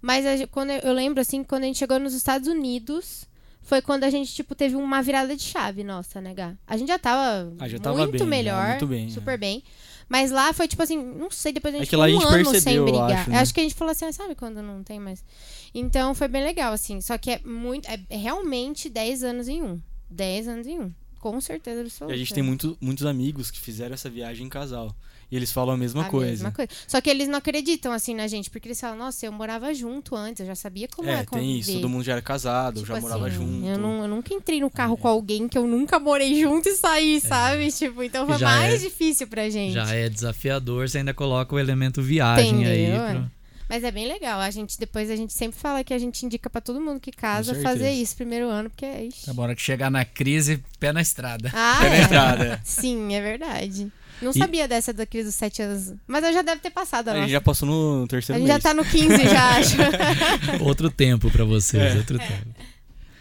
Mas a quando eu, eu lembro, assim, quando a gente chegou nos Estados Unidos, foi quando a gente, tipo, teve uma virada de chave, nossa, né, Gá? A gente já tava, Ah, já tava muito bem, melhor, muito bem, super é. bem. Mas lá foi, tipo assim, não sei, depois a É gente a ficou um gente ano sem percebeu, eu brigar. acho, né? acho que a gente falou assim, ah, sabe quando não tem mais? Então foi bem legal, assim. Só que é muito. É é realmente 10 anos em um. 10 anos em um. Com certeza E absoluta. a gente tem muito, muitos amigos que fizeram essa viagem em casal. E eles falam a mesma A coisa. mesma coisa. Só que eles não acreditam assim na gente, porque eles falam, nossa, eu morava junto antes, eu já sabia como é, É, tem isso. conviver." Todo mundo já era casado, Tipo já morava assim, junto. Eu, não, eu nunca entrei no carro com alguém que eu nunca morei junto e saí, sabe? Tipo, então foi Já mais é- difícil pra gente. Já é desafiador, você ainda coloca o elemento viagem aí. Entendeu? pro- Mas é bem legal. A gente depois a gente sempre fala que a gente indica pra todo mundo que casa fazer isso primeiro ano, porque é isso. Tá bom, hora que chegar na crise, pé na estrada. Ah, Pé na é. estrada. Sim, é verdade. Não E- sabia dessa da crise dos sete anos. Mas eu já deve ter passado a A gente já passou no A terceiro gente já mês. tá no 15 já, acho. Outro tempo pra vocês, É. outro tempo.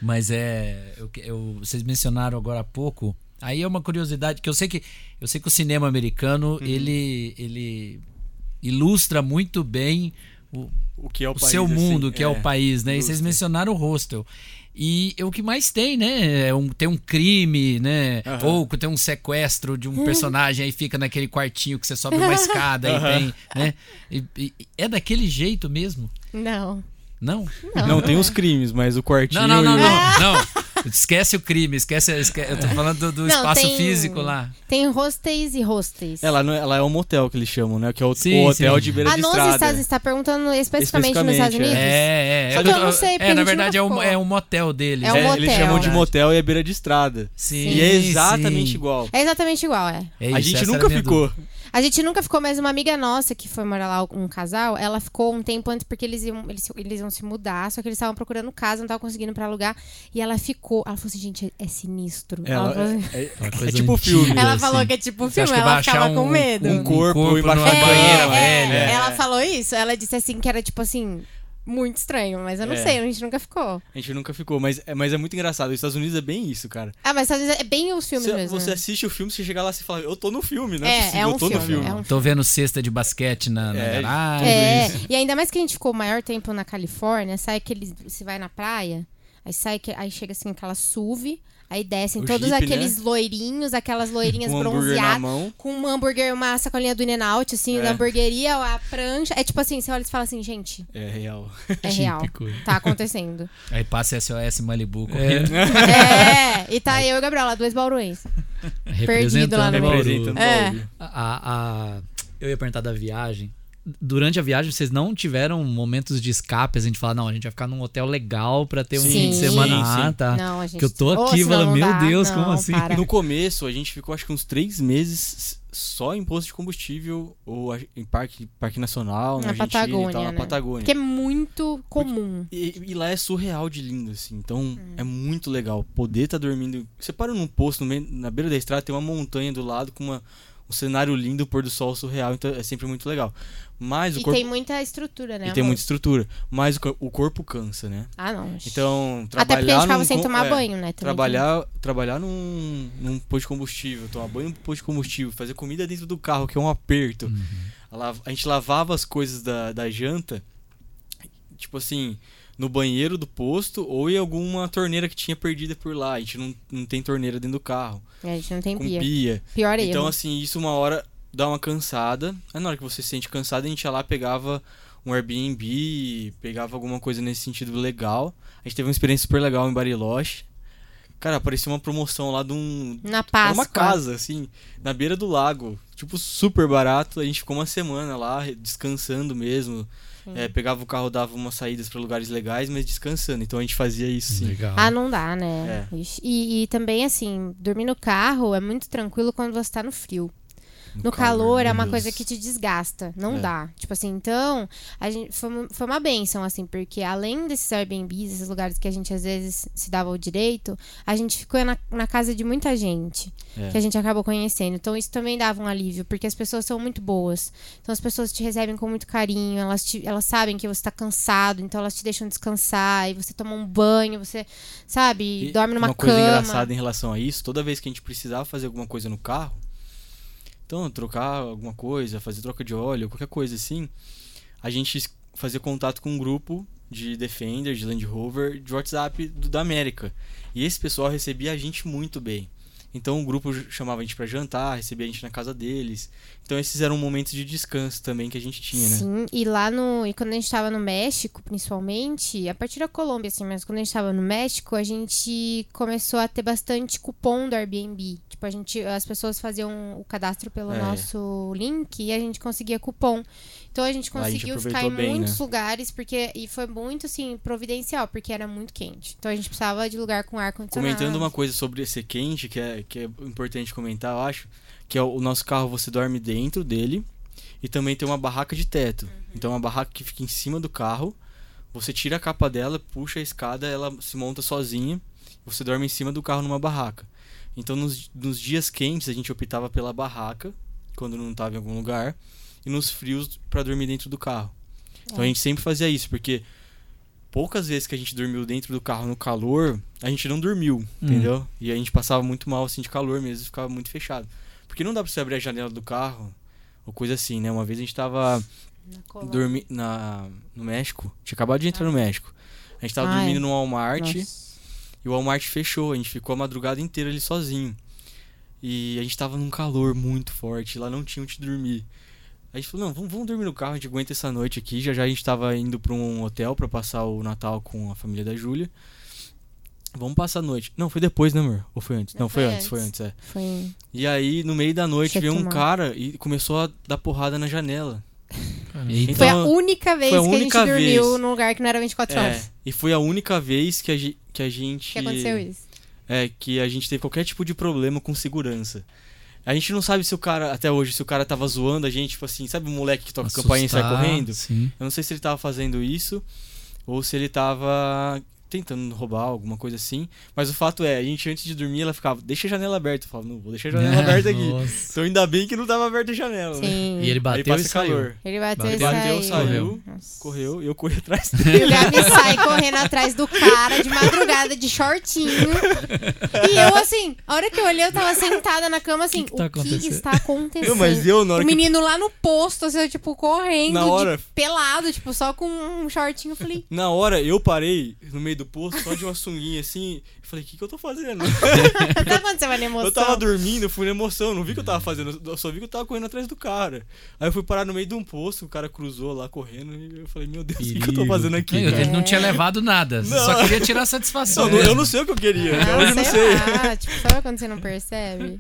Mas é. Eu, eu- vocês mencionaram agora há pouco. Aí é uma curiosidade que eu sei que eu sei que o cinema americano Uhum. ele ele ilustra muito bem o, O que é o, o país, seu assim, mundo, que é, o país, né? E vocês mencionaram o hostel. E é o que mais tem, né? É um, tem um crime, né? Aham. Ou tem um sequestro de um personagem, aí fica naquele quartinho que você sobe uma escada e Aham. tem, né? E- e- é daquele jeito mesmo? Não. Não? Não. Não, tem os crimes, mas o quartinho. Não, não, não, e não, não. Esquece o crime, esquece. esque- Eu tô falando do, do Não, espaço tem- físico lá. Tem hostéis e hostéis. Ela, é, ela é um motel que eles chamam, né? Que é o, Sim, o hotel sim. de beira Ah, de nos estrada. Estados Unidos, você tá perguntando especificamente, nos Estados Especificamente, Unidos? É, é. Só é que eu tô- não sei, é, a na gente verdade é nunca um, é um motel deles. É um É, motel. Eles chamam de motel e é beira de estrada. Sim, E é exatamente sim. igual. É exatamente igual, é. É a isso, gente essa era nunca ficou. dúvida. A gente nunca ficou, mas uma amiga nossa que foi morar lá, um casal, ela ficou um tempo antes porque eles iam, eles, eles iam se mudar, só que eles estavam procurando casa, não estavam conseguindo pra alugar. E ela ficou. Ela falou assim, gente, é, é sinistro. Ela, ela falou, é, é- é tipo antiga, filme. ela assim. falou que é tipo filme, ela ficava um, com medo. um corpo embaixo numa da banheira? É. Ela falou isso, ela disse assim que era tipo assim, muito estranho, mas eu não É. sei, a gente nunca ficou. A gente nunca ficou, mas é, mas é muito engraçado. Os Estados Unidos é bem isso, cara. Ah, mas às vezes é bem os filmes Você, mesmo. você assiste o filme, você chega lá e fala, eu tô no filme, né? É, possível, é um eu tô filme, no filme. é um Tô vendo cesta de basquete na, na É. garagem. É, e ainda mais que a gente ficou o maior tempo na Califórnia, sai aquele. Você vai na praia, aí sai que- aí chega assim aquela SUV, aí descem O todos Jeep, aqueles loirinhos, aquelas loirinhas Com um bronzeadas. mão. Com um hambúrguer, uma sacolinha do In-N-Out, assim, É. da hamburgueria, a prancha. É tipo assim, você olha e fala assim, gente, É real. é real. Típico. Tá acontecendo. Aí passa SOS Malibu É, correndo. é, e tá eu e o Gabriel lá, dois bauruenses. Perdido lá no meio. É. A, a- eu ia perguntar da viagem. Durante a viagem, vocês não tiveram momentos de escape? A gente fala, não, a gente vai ficar num hotel legal pra ter um Sim. fim de semana. Sim, Ah, sim. tá. Não, a gente. Que eu tô aqui falando, não meu dá. Deus, Não, como assim? para. No começo, a gente ficou acho que uns três meses só em posto de combustível ou em parque, parque nacional, na, Na Argentina Patagônia, e tal, na né? Patagônia. Que é muito comum. E, e lá é surreal de lindo, assim. Então Hum. é muito legal poder estar dormindo. Você para num posto no meio- na beira da estrada, tem uma montanha do lado com uma, um cenário lindo, pôr do sol surreal. Então é sempre muito legal. Mas o E corpo. tem muita estrutura, né? e tem amor? muita estrutura. Mas o, cor- o corpo cansa, né? Ah, não. Então, Até porque a trabalhar gente ficava num sem tomar é, banho, né? também Trabalhar, trabalhar num, num posto de combustível, tomar banho no posto de combustível, fazer comida dentro do carro, que é um aperto. Uhum. A, a gente lavava as coisas da, da janta, tipo assim, no banheiro do posto ou em alguma torneira que tinha perdida por lá. A gente não, não tem torneira dentro do carro. É, a gente não tem com pia. pia. Pior Então, erro. assim, isso uma hora dar uma cansada. Aí na hora que você se sente cansado, a gente ia lá, pegava um Airbnb, pegava alguma coisa nesse sentido legal. A gente teve uma experiência super legal em Bariloche. Cara, apareceu uma promoção lá de um. Na Páscoa. uma casa, assim, na beira do lago. Tipo, super barato. A gente ficou uma semana lá, descansando mesmo. É, pegava o carro, dava umas saídas pra lugares legais, mas descansando. Então a gente fazia isso sim. Legal. Ah, não dá, né? É. E, e também, assim, dormir no carro é muito tranquilo quando você tá no frio. No, calor, é uma Deus. coisa que te desgasta. Não É. dá. Tipo assim, então, a gente, foi, uma- foi uma benção, assim, porque além desses Airbnbs, esses lugares que a gente às vezes se dava o direito, a gente ficou na, na casa de muita gente É. que a gente acabou conhecendo. Então, isso também dava um alívio, porque as pessoas são muito boas. Então, as pessoas te recebem com muito carinho, elas, te- elas sabem que você tá cansado, então elas te deixam descansar, e você toma um banho, você, sabe, E dorme numa uma coisa cama. engraçada em relação a isso, toda vez que a gente precisava fazer alguma coisa no carro, então trocar alguma coisa, fazer troca de óleo, qualquer coisa assim, a gente fazia contato com um grupo de Defender, de Land Rover, de WhatsApp do, da América. E esse pessoal recebia a gente muito bem. Então o grupo chamava a gente pra jantar, recebia a gente na casa deles. Então esses eram momentos de descanso também que a gente tinha, né? Sim, e lá no. E quando a gente tava no México, principalmente, a partir da Colômbia, assim, mas quando a gente tava no México, a gente começou a ter bastante cupom do Airbnb. Tipo, a gente. As pessoas faziam o cadastro pelo É. nosso link e a gente conseguia cupom. Então a gente Lá a gente conseguiu ficar em bem, muitos né? lugares, porque. E foi muito, assim, providencial, porque era muito quente. Então a gente precisava de lugar com ar condicionado. Comentando uma coisa sobre ser quente, que é, que é importante comentar, eu acho, que é o, nosso carro você dorme dentro dele e também tem uma barraca de teto. Então é uma barraca que fica em cima do carro, você tira a capa dela, puxa a escada, ela se monta sozinha, você dorme em cima do carro numa barraca. Então nos, nos dias quentes a gente optava pela barraca, quando não estava em algum lugar, e nos frios para dormir dentro do carro. Então a gente sempre fazia isso, porque poucas vezes que a gente dormiu dentro do carro no calor, a gente não dormiu, entendeu? E a gente passava muito mal assim de calor mesmo, ficava muito fechado. Porque não dá pra você abrir a janela do carro ou coisa assim, né? Uma vez a gente tava Na Colômbia. dormi na no México, tinha acabado de entrar no México. A gente tava Ai. dormindo no Walmart Nossa. e o Walmart fechou, a gente ficou a madrugada inteira ali sozinho. E a gente tava num calor muito forte, lá não tinha onde dormir. A gente falou, não, vamos, vamos dormir no carro, a gente aguenta essa noite aqui. Já já a gente tava indo pra um hotel pra passar o Natal com a família da Júlia. Vamos passar a noite. Não, foi depois, né, amor? Ou foi antes? Não, Não, foi, foi antes, foi antes. é. Foi. E aí, no meio da noite, veio um cara e começou a dar porrada na janela. Eita. Foi a Então, única vez a que a gente única dormiu vez. num lugar que não era 24 É, horas. e foi a única vez que a, que a gente. que aconteceu isso. É, que a gente teve qualquer tipo de problema com segurança. A gente não sabe se o cara, até hoje, se o cara tava zoando a gente, tipo assim, sabe o moleque que toca campainha e sai Assustar, correndo? Sim. Eu não sei se ele tava fazendo isso ou se ele tava tentando roubar alguma coisa assim. Mas o fato é, a gente antes de dormir, ela ficava, deixa a janela aberta. Eu falava, não, vou deixar a janela aberta aqui. Nossa. Então ainda bem que não tava aberta a janela, né? Sim. E ele Aí bateu passa e saiu. calor. Ele bateu, e Bateu, saiu. saiu, Nossa. correu e eu corri atrás E dele. o Gabi sai correndo atrás do cara de madrugada de shortinho. E eu, assim, a hora que eu olhei, eu tava sentada na cama, assim, que tá o que está acontecendo? Não, mas eu, na hora o que menino lá no posto, assim, eu, tipo, correndo, Na de hora- pelado, tipo, só com um shortinho. Eu falei, Na hora eu parei no meio do poço, só de uma sunguinha assim. Eu falei, o que, que eu tô fazendo? tá acontecendo uma emoção? Eu tava dormindo, eu fui na emoção, não vi o que eu tava fazendo, eu só vi que eu tava correndo atrás do cara. Aí eu fui parar no meio de um poço, o cara cruzou lá correndo e eu falei, meu Deus, o que, que eu tô fazendo aqui? Ele não tinha levado nada. Não. Só queria tirar satisfação. Não, eu não sei o que eu queria, Ah, hoje eu não sei lá, tipo, sabe quando você não percebe?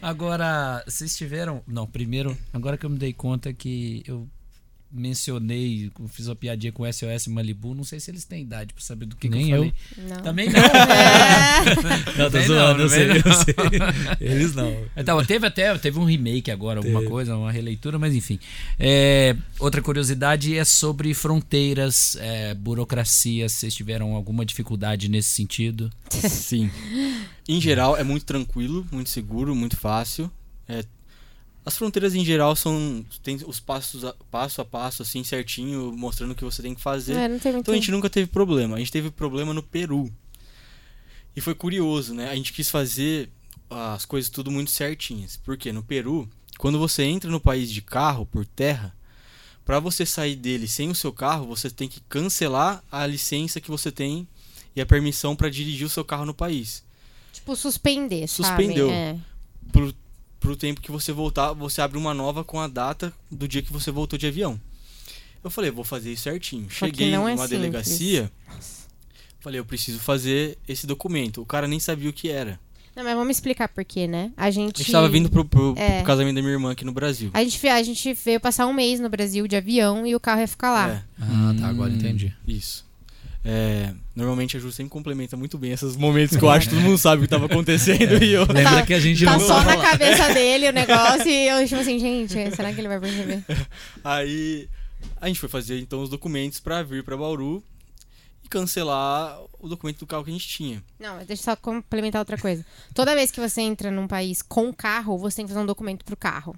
Agora, vocês tiveram. Não, primeiro, agora que eu me dei conta que eu mencionei, fiz uma piadinha com o SOS Malibu, não sei se eles têm idade pra saber do que, Nem que eu eu. falei. Não. Também não. É. Não, tô zoando, não, eu sei, eu sei. Eles não. Então, teve até teve um remake agora, alguma Teve. coisa, uma releitura, mas enfim. É, outra curiosidade é sobre fronteiras, é, burocracia. Se vocês tiveram alguma dificuldade nesse sentido? Sim. Em geral, é muito tranquilo, muito seguro, muito fácil. É, as fronteiras em geral são. Tem os passos a, passo a passo, assim, certinho, mostrando o que você tem que fazer. É. Então a gente nunca teve problema. A gente teve problema no Peru. E foi curioso, né? A gente quis fazer as coisas tudo muito certinhas. Porque no Peru, quando você entra no país de carro por terra, para você sair dele sem o seu carro, você tem que cancelar a licença que você tem e a permissão para dirigir o seu carro no país. Tipo, suspender, sabe? Suspendeu. É. Por pro tempo que você voltar, você abre uma nova com a data do dia que você voltou de avião. Eu falei, vou fazer isso certinho. Cheguei não é numa simples. delegacia, falei, eu preciso fazer esse documento. O cara nem sabia o que era. Não, mas vamos explicar por quê, né? A gente. A gente tava vindo pro, pro- pro É. casamento da minha irmã aqui no Brasil. A gente, a gente veio passar um mês no Brasil de avião e o carro ia ficar lá. É, Ah, tá, agora Hum. entendi. isso. É, normalmente a Ju sempre complementa muito bem esses momentos que eu acho que todo mundo sabe o que tava acontecendo e eu. Lembra que a gente Tá não só na cabeça dele o negócio e eu, tipo assim, gente, será que ele vai perceber? Aí a gente foi fazer então os documentos pra vir pra Bauru e cancelar o documento do carro que a gente tinha. Não, mas deixa eu só complementar outra coisa. Toda vez que você entra num país com carro, você tem que fazer um documento pro carro.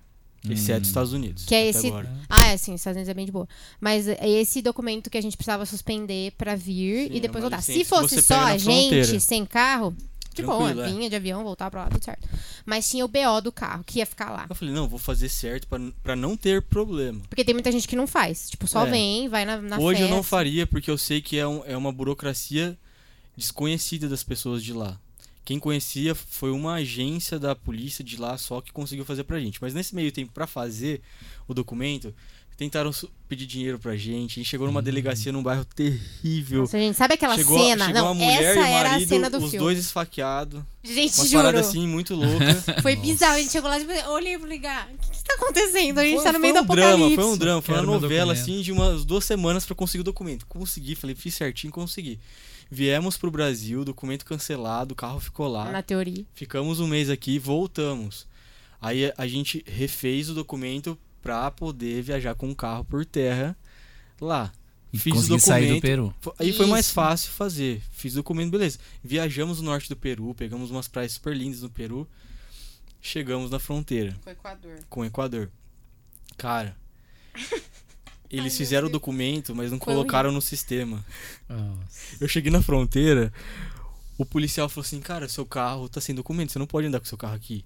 Exceto os Estados Unidos. Que é esse- agora. Ah, é, sim, Estados Unidos é bem de boa. Mas é esse documento que a gente precisava suspender pra vir Sim, e é depois uma voltar. licença Se fosse você só a gente, fronteira. sem carro, de boa, é. vinha de avião, voltar pra lá, tudo certo. Mas tinha o BO do carro, que ia ficar lá. Eu falei, não, vou fazer certo pra, pra não ter problema. Porque tem muita gente que não faz. Tipo, só É. vem, vai na, na Hoje eu não festa. faria porque eu sei que é, um- é uma burocracia desconhecida das pessoas de lá. Quem conhecia foi uma agência da polícia de lá só que conseguiu fazer pra gente. Mas nesse meio tempo, pra fazer o documento, tentaram pedir dinheiro pra gente. A gente chegou numa delegacia num bairro terrível. Nossa, gente, sabe aquela chegou, cena? chegou não, uma mulher essa e o era a marido, cena do os filme. dois esfaqueados. Gente, Uma juro. parada assim muito louca. Foi bizarro. A gente chegou lá e tipo, olhei pro ligar. O que, que tá acontecendo? A gente Foi- tá no meio foi do um drama, apocalipse. foi um drama, foi Quero uma novela assim de umas duas semanas pra conseguir o documento. Consegui, falei, fiz certinho, consegui. Viemos pro Brasil, documento cancelado, o carro ficou lá. Na teoria. Ficamos um mês aqui, voltamos. Aí a- gente refez o documento pra poder viajar com o carro por terra lá. E Fiz o conseguir sair do documento. Peru. Aí foi mais Isso. fácil fazer. Fiz o documento, beleza. Viajamos no norte do Peru, pegamos umas praias super lindas no Peru. Chegamos na fronteira Com o Equador. com o Equador. Cara, eles meu fizeram o documento, mas não Foi colocaram no sistema. Nossa. Eu cheguei na fronteira, o policial falou assim: Cara, seu carro tá sem documento, você não pode andar com seu carro aqui.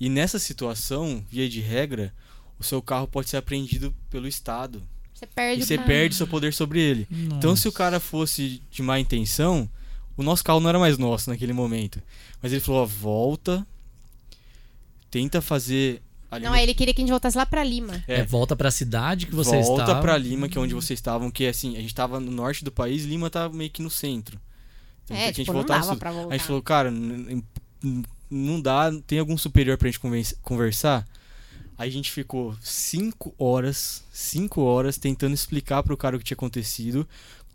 E nessa situação, via de regra, o seu carro pode ser apreendido pelo Estado. Você perde E o você perde seu poder sobre ele. Então, se o cara fosse de má intenção, o nosso carro não era mais nosso naquele momento. Mas ele falou: ó, volta, tenta fazer. Ali Não, no- aí ele queria que a gente voltasse lá pra Lima. É, volta pra cidade que você volta está. pra Lima, que é onde vocês estavam, que assim, a gente tava no norte do país, Lima tá meio que no centro. Então, É, a gente tipo, não voltar ao dava sul. pra voltar. A gente falou, cara, não dá, tem algum superior pra gente conversar? Aí a gente ficou cinco horas, cinco horas tentando explicar pro cara o que tinha acontecido,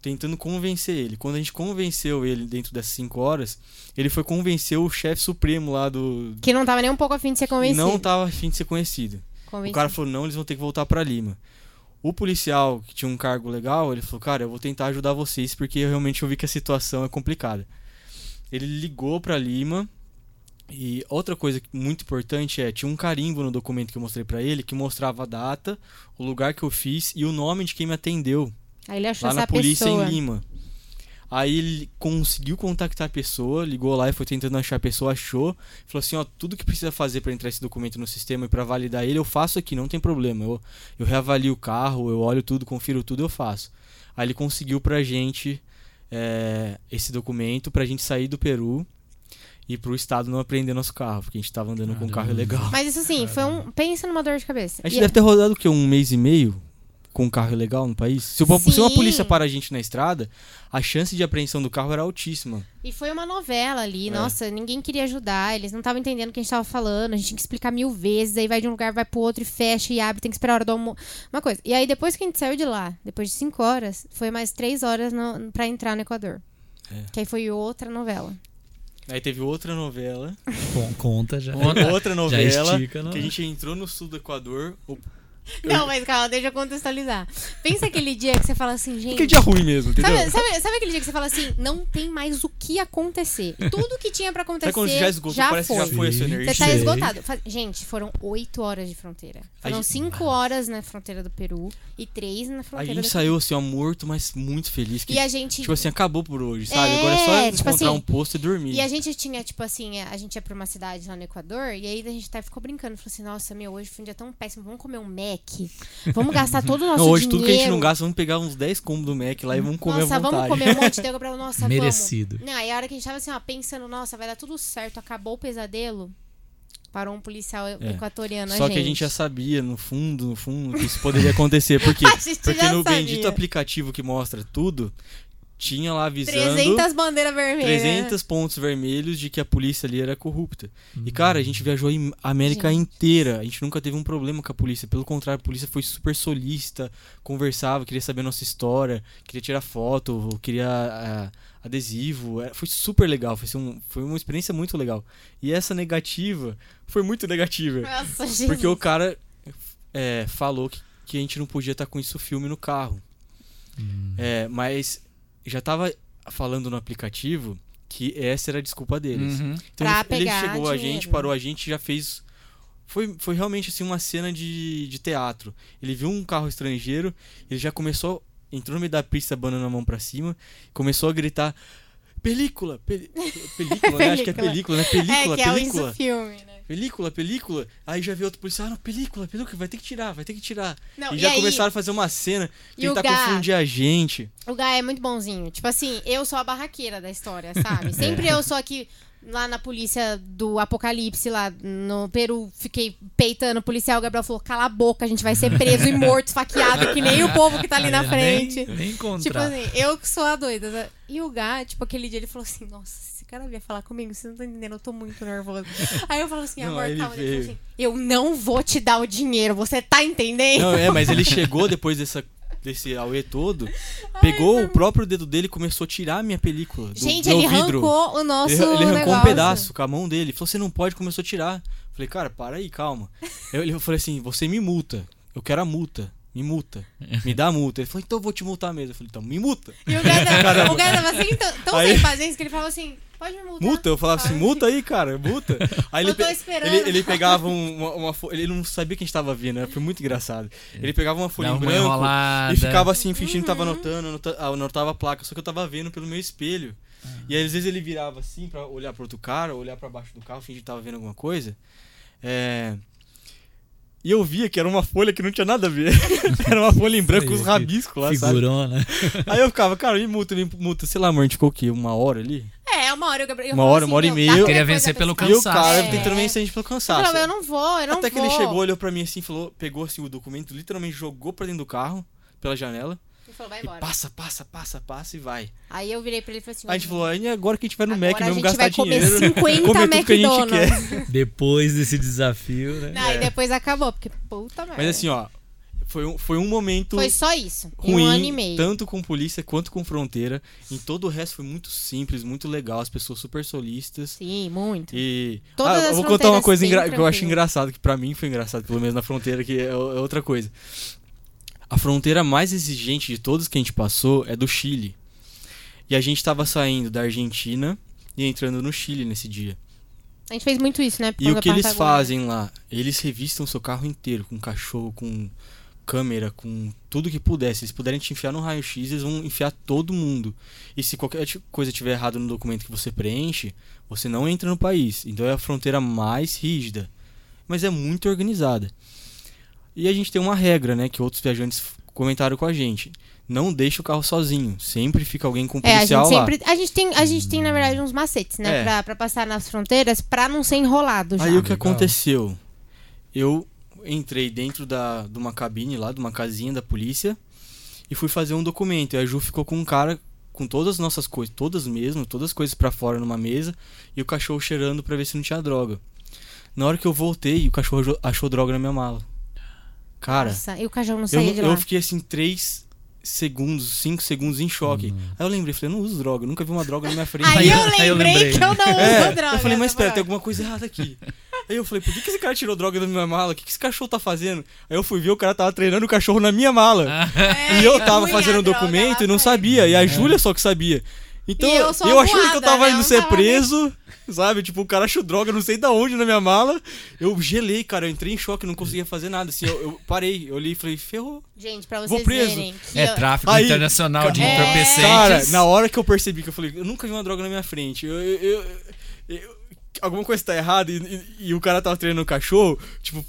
tentando convencer ele. Quando a gente convenceu ele dentro dessas cinco horas, ele foi convencer o chefe supremo lá do... Que não tava nem um pouco afim de ser convencido. Não tava afim de ser conhecido. O Convencido. cara falou, não, eles vão ter que voltar pra Lima. O policial, que tinha um cargo legal, ele falou, cara, eu vou tentar ajudar vocês, porque eu realmente eu vi que a situação é complicada. Ele ligou pra Lima, e outra coisa muito importante é, tinha um carimbo no documento que eu mostrei pra ele, que mostrava a data, o lugar que eu fiz e o nome de quem me atendeu, Aí ele achou lá essa na polícia pessoa. em Lima. Aí ele conseguiu contactar a pessoa, ligou lá e foi tentando achar a pessoa, achou. Falou assim, ó, tudo que precisa fazer pra entrar esse documento no sistema e pra validar ele, eu faço aqui, não tem problema. Eu, eu reavalio o carro, eu olho tudo, confiro tudo, eu faço. Aí ele conseguiu pra gente é, esse documento pra gente sair do Peru e pro estado não apreender nosso carro, porque a gente tava andando com um carro Caramba. ilegal. Mas isso assim, foi um. Pensa numa dor de cabeça. A gente E- deve ter rodado o quê? Um mês e meio com um carro ilegal no país? Se, uma- se uma polícia para a gente na estrada, a chance de apreensão do carro era altíssima. E foi uma novela ali, É. nossa, ninguém queria ajudar, eles não estavam entendendo o que a gente tava falando, a gente tinha que explicar mil vezes, aí vai de um lugar, vai pro outro e fecha e abre, tem que esperar a hora do almoço. Uma coisa. E aí depois que a gente saiu de lá, depois de cinco horas, foi mais três horas pra entrar no Equador. É. Que aí foi outra novela. Aí teve outra novela, Com- Conta já. outra Já novela, estica, não? que a gente entrou no sul do Equador. O... Não, mas calma, deixa eu contextualizar. Pensa aquele dia que você fala assim, gente. Que dia ruim mesmo, entendeu? Sabe, sabe, sabe aquele dia que você fala assim, não tem mais o que acontecer? Tudo que tinha pra acontecer Sabe já esgotou, já parece foi. que já foi a sua energia. Você tá esgotado. Gente, foram oito horas de fronteira. Foram gente- cinco horas na fronteira do Peru e três na A fronteira gente do saiu assim, ó, morto, mas muito feliz. Que, E a gente. Tipo assim, acabou por hoje, sabe? É, Agora é só tipo encontrar assim, um posto e dormir. E a gente tinha, tipo assim, a gente ia pra uma cidade lá no Equador, e aí a gente até ficou brincando. Falou assim, nossa, meu, hoje foi um dia tão péssimo, vamos comer um Mac. Vamos gastar todo o nosso Não, hoje dinheiro. tudo que a gente não gasta, vamos pegar uns 10 combos do Mac lá e vamos comer Nossa, à vontade. vamos comer um monte de pra Nossa, Merecido. vamos. Não, aí a hora que a gente tava assim, ó, pensando, nossa, vai dar tudo certo, acabou o pesadelo. Parou um policial equatoriano. É. Só a que a gente já sabia, no fundo, no fundo, que isso poderia acontecer. Por quê? A gente Porque já no sabia. bendito aplicativo que mostra tudo, tinha lá avisando 300 bandeiras vermelhas. 300 pontos vermelhos de que a polícia ali era corrupta. E, cara, a gente viajou em América Gente. inteira. A gente nunca teve um problema com a polícia. Pelo contrário, a polícia foi super solista, conversava, queria saber a nossa história, queria tirar foto, queria ah, adesivo. É, Foi super legal. Foi, um, foi uma experiência muito legal. E essa negativa foi muito negativa. Nossa, gente. Porque o cara é, falou que, que a gente não podia estar com isso filme no carro. É, mas já tava falando no aplicativo que essa era a desculpa deles. Uhum. Então Pra ele, ele chegou a dinheiro. gente, parou a gente e já fez. Foi, foi realmente assim uma cena de, de teatro. Ele viu um carro estrangeiro, ele já começou. Entrou no meio da pista, abanando a mão pra cima, começou a gritar. Película! Película, né? Acho que é película, né? Película, é, que é película. o filme, né? Película, película. Aí já viu outro policial, ah, não, película, película, vai ter que tirar, vai ter que tirar. Não, e e já aí- começaram a fazer uma cena, tentar Gá? confundir a gente. O Guy é muito bonzinho. Tipo assim, eu sou a barraqueira da história, sabe? É. Sempre eu sou aqui lá na polícia do Apocalipse, lá no Peru, fiquei peitando o policial. O Gabriel falou: cala a boca, a gente vai ser preso e morto, esfaqueado, que nem o povo que tá ali na Nem- frente. Nem, encontrar. Tipo assim, eu que sou a doida. E o Gá, tipo, aquele dia ele falou assim: Nossa, cara vier falar comigo, vocês não estão entendendo, eu tô muito nervoso. Aí eu falo assim: Não, Amor, calma. Ele falou assim: Eu não vou te dar o dinheiro, você tá entendendo? Não, é, mas ele chegou depois dessa, desse auê todo, pegou o próprio dedo dele e começou a tirar a minha película. Do Gente, meu ele vidro. arrancou o nosso. Ele, ele arrancou um negócio. pedaço com a mão dele. Falou, você não pode, começou a tirar. Falei, cara, para aí, calma. Eu, eu falei assim, você me multa. Eu quero a multa. Me multa. Me dá a multa. Ele falou, então eu vou te multar mesmo. Eu falei, então me multa. E o cara, o cara tava assim, tão, tão Aí- sem paciência que ele falava assim: Pode me multar. Multa? Eu falava assim, Ai. multa aí, cara, multa. Aí ele, Eu tô pe- esperando. ele, ele pegava um- uma, uma fo- Ele não sabia que a gente tava vindo, né? Foi muito engraçado. Ele pegava uma folha Dá em uma branco enrolada. e ficava assim, fingindo que tava Uhum. anotando, anota- ah, anotava a placa, só que eu tava vendo pelo meu espelho. E aí, às vezes, ele virava assim pra olhar pro outro cara, olhar pra baixo do carro, fingir que tava vendo alguma coisa. É. E eu via que era uma folha que não tinha nada a ver. era uma folha em branco com os rabiscos lá, sabe? Figurona. Aí eu ficava, cara, me multa, me multa. Sei lá, amor, a gente ficou o quê? Uma hora ali? É, uma hora o Gabriel. eu Uma hora, uma hora e meia. Eu- Queria coisa vencer pelo esse E o Cansaço. cara É. tentando vencer a gente pelo Eu cansaço. falava, eu não vou, eu não Até que vou. ele chegou, olhou pra mim assim, falou, pegou assim o documento, literalmente jogou pra dentro do carro, pela janela, Ele falou, vai e embora. passa, passa, passa, passa e vai. Aí eu virei pra ele e falei assim: a gente falou, "Aí agora que a gente vai no Mac a gente gastar vai comer dinheiro. 50 comer tudo que a gente McDonald's. quer. Depois desse desafio, né? Não, Aí depois acabou, porque puta merda. Mas assim, ó, foi um, foi um momento Foi só isso. Ruim, um ano e meio. tanto com polícia quanto com fronteira. Em todo o resto foi muito simples, muito legal, as pessoas super solistas. Sim, muito. E Todas ah, eu vou contar uma coisa engra- que eu acho engraçado, que pra mim foi engraçado, pelo menos na fronteira, que é, é outra coisa. A fronteira mais exigente de todas que a gente passou é do Chile. E a gente tava saindo da Argentina e entrando no Chile nesse dia. A gente fez muito isso, né? E o que eles fazem lá? Eles revistam o seu carro inteiro, com cachorro, com câmera, com tudo que puder. Se eles puderem te enfiar no raio-x, eles vão enfiar todo mundo. E se qualquer coisa tiver errado no documento que você preenche, você não entra no país. Então é a fronteira mais rígida. Mas é muito organizada. E a gente tem uma regra, né, que outros viajantes comentaram com a gente. Não deixa o carro sozinho. Sempre fica alguém com um É, a policial gente lá. sempre. A gente, tem, a gente tem, na verdade, uns macetes, né? É. Pra, pra passar nas fronteiras pra não ser enrolado já. Aí o que Legal. aconteceu? Eu entrei dentro da, de uma cabine lá, de uma casinha da polícia, e fui fazer um documento. E a Ju ficou com um cara com todas as nossas coisas, todas mesmo, todas as coisas pra fora numa mesa, e o cachorro cheirando pra ver se não tinha droga. Na hora que eu voltei, o cachorro achou droga na minha mala. Cara, Nossa, e o cachorro não eu, não- de eu lá. fiquei assim, três segundos, cinco segundos em choque. Aí eu lembrei, falei, eu não uso droga, eu nunca vi uma droga na minha frente. Aí, eu eu- aí eu lembrei que eu não uso É, droga. eu falei, mas espera, tem alguma coisa errada aqui. Aí eu falei, por que, que esse cara tirou droga da minha mala? O que, que esse cachorro tá fazendo? Aí eu fui ver, o cara tava treinando o cachorro na minha mala. É, e eu tava fazendo droga documento e não sabia. E a Júlia só que sabia. Então E eu eu, achando que eu tava né? indo ser tava preso, sabe? Tipo, o cara achou droga, não sei da onde na minha mala. Eu gelei, cara, eu entrei em choque, não conseguia fazer nada. Assim, eu, eu parei, eu olhei e falei, ferrou. Gente, pra Vou vocês preso. verem. Que É eu- tráfico Aí, internacional de É. entorpecentes. Cara, na hora que eu percebi que eu falei, eu nunca vi uma droga na minha frente. Eu, eu- eu- eu- alguma coisa tá errada e, e- e o cara tava treinando o cachorro, tipo.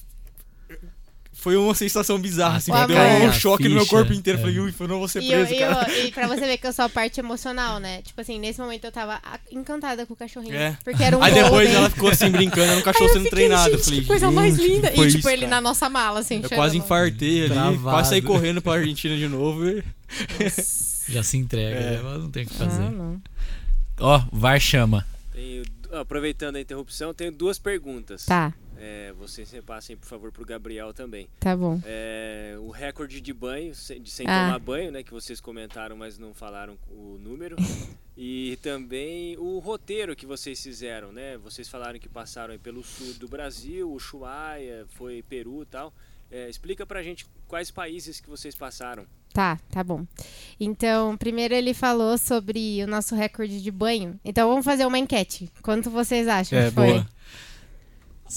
foi uma sensação bizarra, assim, deu um choque no meu ficha. corpo inteiro. É. Falei, ui, eu não vou ser E, eu, preso, e, cara. eu- e pra você ver que eu sou a parte emocional, né? Tipo assim, nesse momento eu tava encantada com o cachorrinho. É. Porque era um Aí depois ela ficou assim, brincando, era um cachorro sendo fiquei, treinado. Eu gente, falei, que coisa mais linda. foi E tipo, isso, ele cara? na nossa mala, assim, Eu quase infartei ali, Travado. quase saí correndo pra Argentina de novo e... Já se entrega, É. né? Mas não tem o que fazer. Ah, não. Ó, VAR chama. Tenho- aproveitando a interrupção, tenho duas perguntas. Tá, É, vocês repassem, por favor, pro Gabriel também. tá bom. É, o recorde de banho, de sem Ah. tomar banho, né? Que vocês comentaram, mas não falaram o número. E também o roteiro que vocês fizeram, né? Vocês falaram que passaram aí pelo sul do Brasil, Ushuaia, foi Peru e tal. É, explica pra gente quais países que vocês passaram. Tá, tá bom. Então, primeiro ele falou sobre o nosso recorde de banho. Então, vamos fazer uma enquete. Quanto vocês acham É, que foi? boa.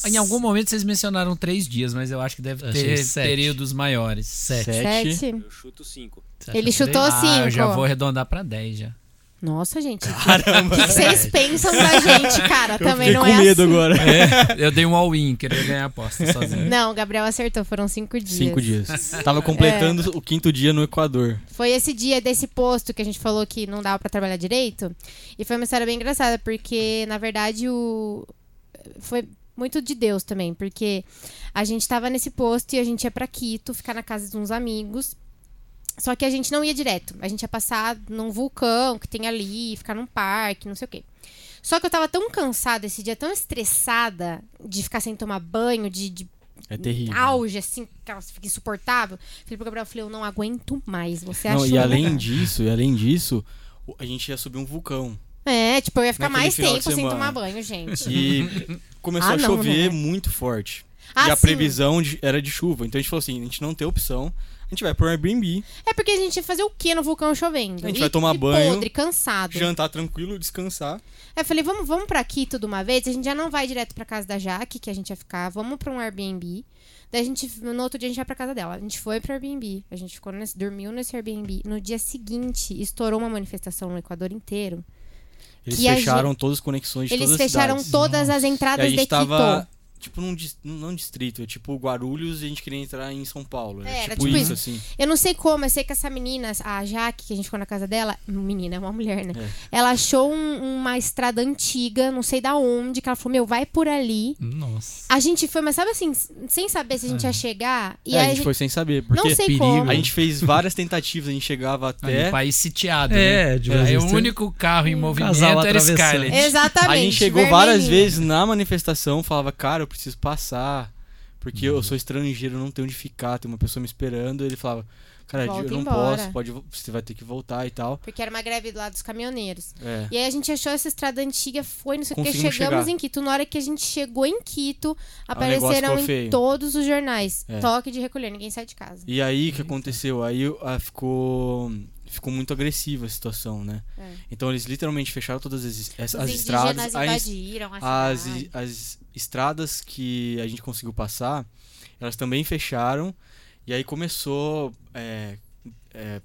Em algum momento vocês mencionaram três dias, mas eu acho que deve ter sete. períodos maiores. Sete. Sete. Eu chuto cinco. Ele chutou três? Ah, eu já cinco. vou arredondar pra 10 já. Nossa, gente. O Caramba. que que vocês pensam da gente, cara? Eu Também não com é medo assim. agora. É, eu dei um all-in, queria ganhar a aposta sozinho. Não, o Gabriel acertou, foram cinco dias. Cinco dias. Tava completando É. o quinto dia no Equador. Foi esse dia desse posto que a gente falou que não dava pra trabalhar direito. E foi uma história bem engraçada, porque, na verdade, o. Foi muito de Deus também, porque a gente tava nesse posto e a gente ia pra Quito, ficar na casa de uns amigos. Só que a gente não ia direto. A gente ia passar num vulcão que tem ali, ficar num parque, não sei o quê. Só que eu tava tão cansada esse dia, tão estressada de ficar sem tomar banho, de, de É terrível. auge, assim, que ela fica insuportável. Falei pro Gabriel, eu falei, eu não aguento mais. Você acha e além disso, e além disso, a gente ia subir um vulcão. É, tipo, eu ia ficar mais tempo sem tomar banho, gente. E começou Ah, a não, chover né? muito forte. Ah, e a sim. previsão de- era de chuva. Então a gente falou assim: a gente não tem opção. A gente vai pro Airbnb, É porque a gente ia fazer o quê no vulcão chovendo? A gente E- vai tomar e banho, podre, cansado. jantar tranquilo, descansar. Aí eu falei, vamos, vamos pra Quito de uma vez? A gente já não vai direto pra casa da Jaque, que a gente ia ficar. Vamos pra um Airbnb. Daí a gente, no outro dia a gente vai pra casa dela. A gente foi pro Airbnb. A gente ficou nesse, dormiu nesse Airbnb. No dia seguinte, estourou uma manifestação no Equador inteiro. Eles a fecharam todas as conexões de Eles todas as fecharam todas as E entradas a de gente Quito. tava, tipo, num não distrito, é tipo Guarulhos e a gente queria entrar em São Paulo. É, É, era tipo, tipo isso, assim. Eu não sei como, eu sei que essa menina, a Jaque, que a gente ficou na casa dela, menina, é uma mulher, né? É. Ela achou um- uma estrada antiga, não sei da onde, que ela falou, meu, vai por ali. Nossa. A gente foi, mas sabe assim, sem saber se a gente ia chegar. E É, aí a gente foi sem saber, porque não sei perigo. como. a gente fez várias tentativas, a gente chegava Ali, até. país sitiado, É, né? de Aí o vezes tem- único carro em movimento casal era. Scarlett. Exatamente. A gente chegou várias vermelhinha. vezes na manifestação, falava, cara, preciso passar. Porque eu sou estrangeiro, não tenho onde ficar, tem uma pessoa me esperando. Ele falava, cara, Volta eu não embora. posso, pode, vo- você vai ter que voltar e tal. Porque era uma greve lá dos caminhoneiros. É. E aí a gente achou essa estrada antiga, foi, não sei o que, chegamos chegar. em Quito. Na hora que a gente chegou em Quito, negócio apareceram em feio. todos os jornais. É. Toque de recolher, ninguém sai de casa. E aí o que aconteceu? Aí ah, ficou ficou muito agressiva a situação, né? É. Então eles literalmente fecharam todas as, as, as estradas, as, invadiram as, as estradas que a gente conseguiu passar, elas também fecharam. E aí começou é, é,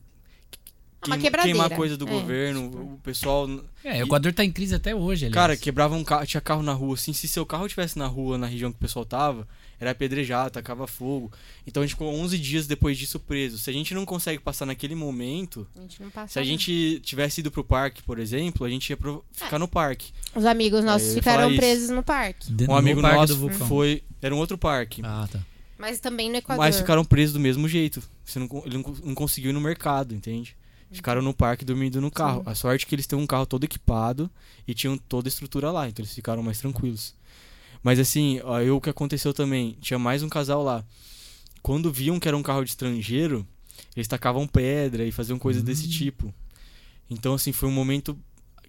Uma queimar coisa do É, governo, tipo. o pessoal É, o Equador tá em crise até hoje, aliás. Cara, quebrava um carro, tinha carro na rua, assim, se seu carro tivesse na rua, na região que o pessoal tava, era apedrejado, tacava fogo. Então a gente ficou 11 dias depois disso preso. Se a gente não consegue passar naquele momento, A gente não passa se a não. gente tivesse ido pro parque, por exemplo, a gente ia pro- ficar no parque. Os amigos nossos É, ficaram presos no parque. De- Um amigo Parque nosso foi, era um outro parque, Ah, tá. Mas também no Equador. mas ficaram presos do mesmo jeito. Você não, ele não, não conseguiu ir no mercado, entende? Ficaram no parque dormindo no carro. A sorte é que eles têm um carro todo equipado e tinham toda a estrutura lá, então eles ficaram mais tranquilos. Mas assim, eu, o que aconteceu também, tinha mais um casal lá. Quando viam que era um carro de estrangeiro, eles tacavam pedra e faziam coisas desse tipo. Então, assim, foi um momento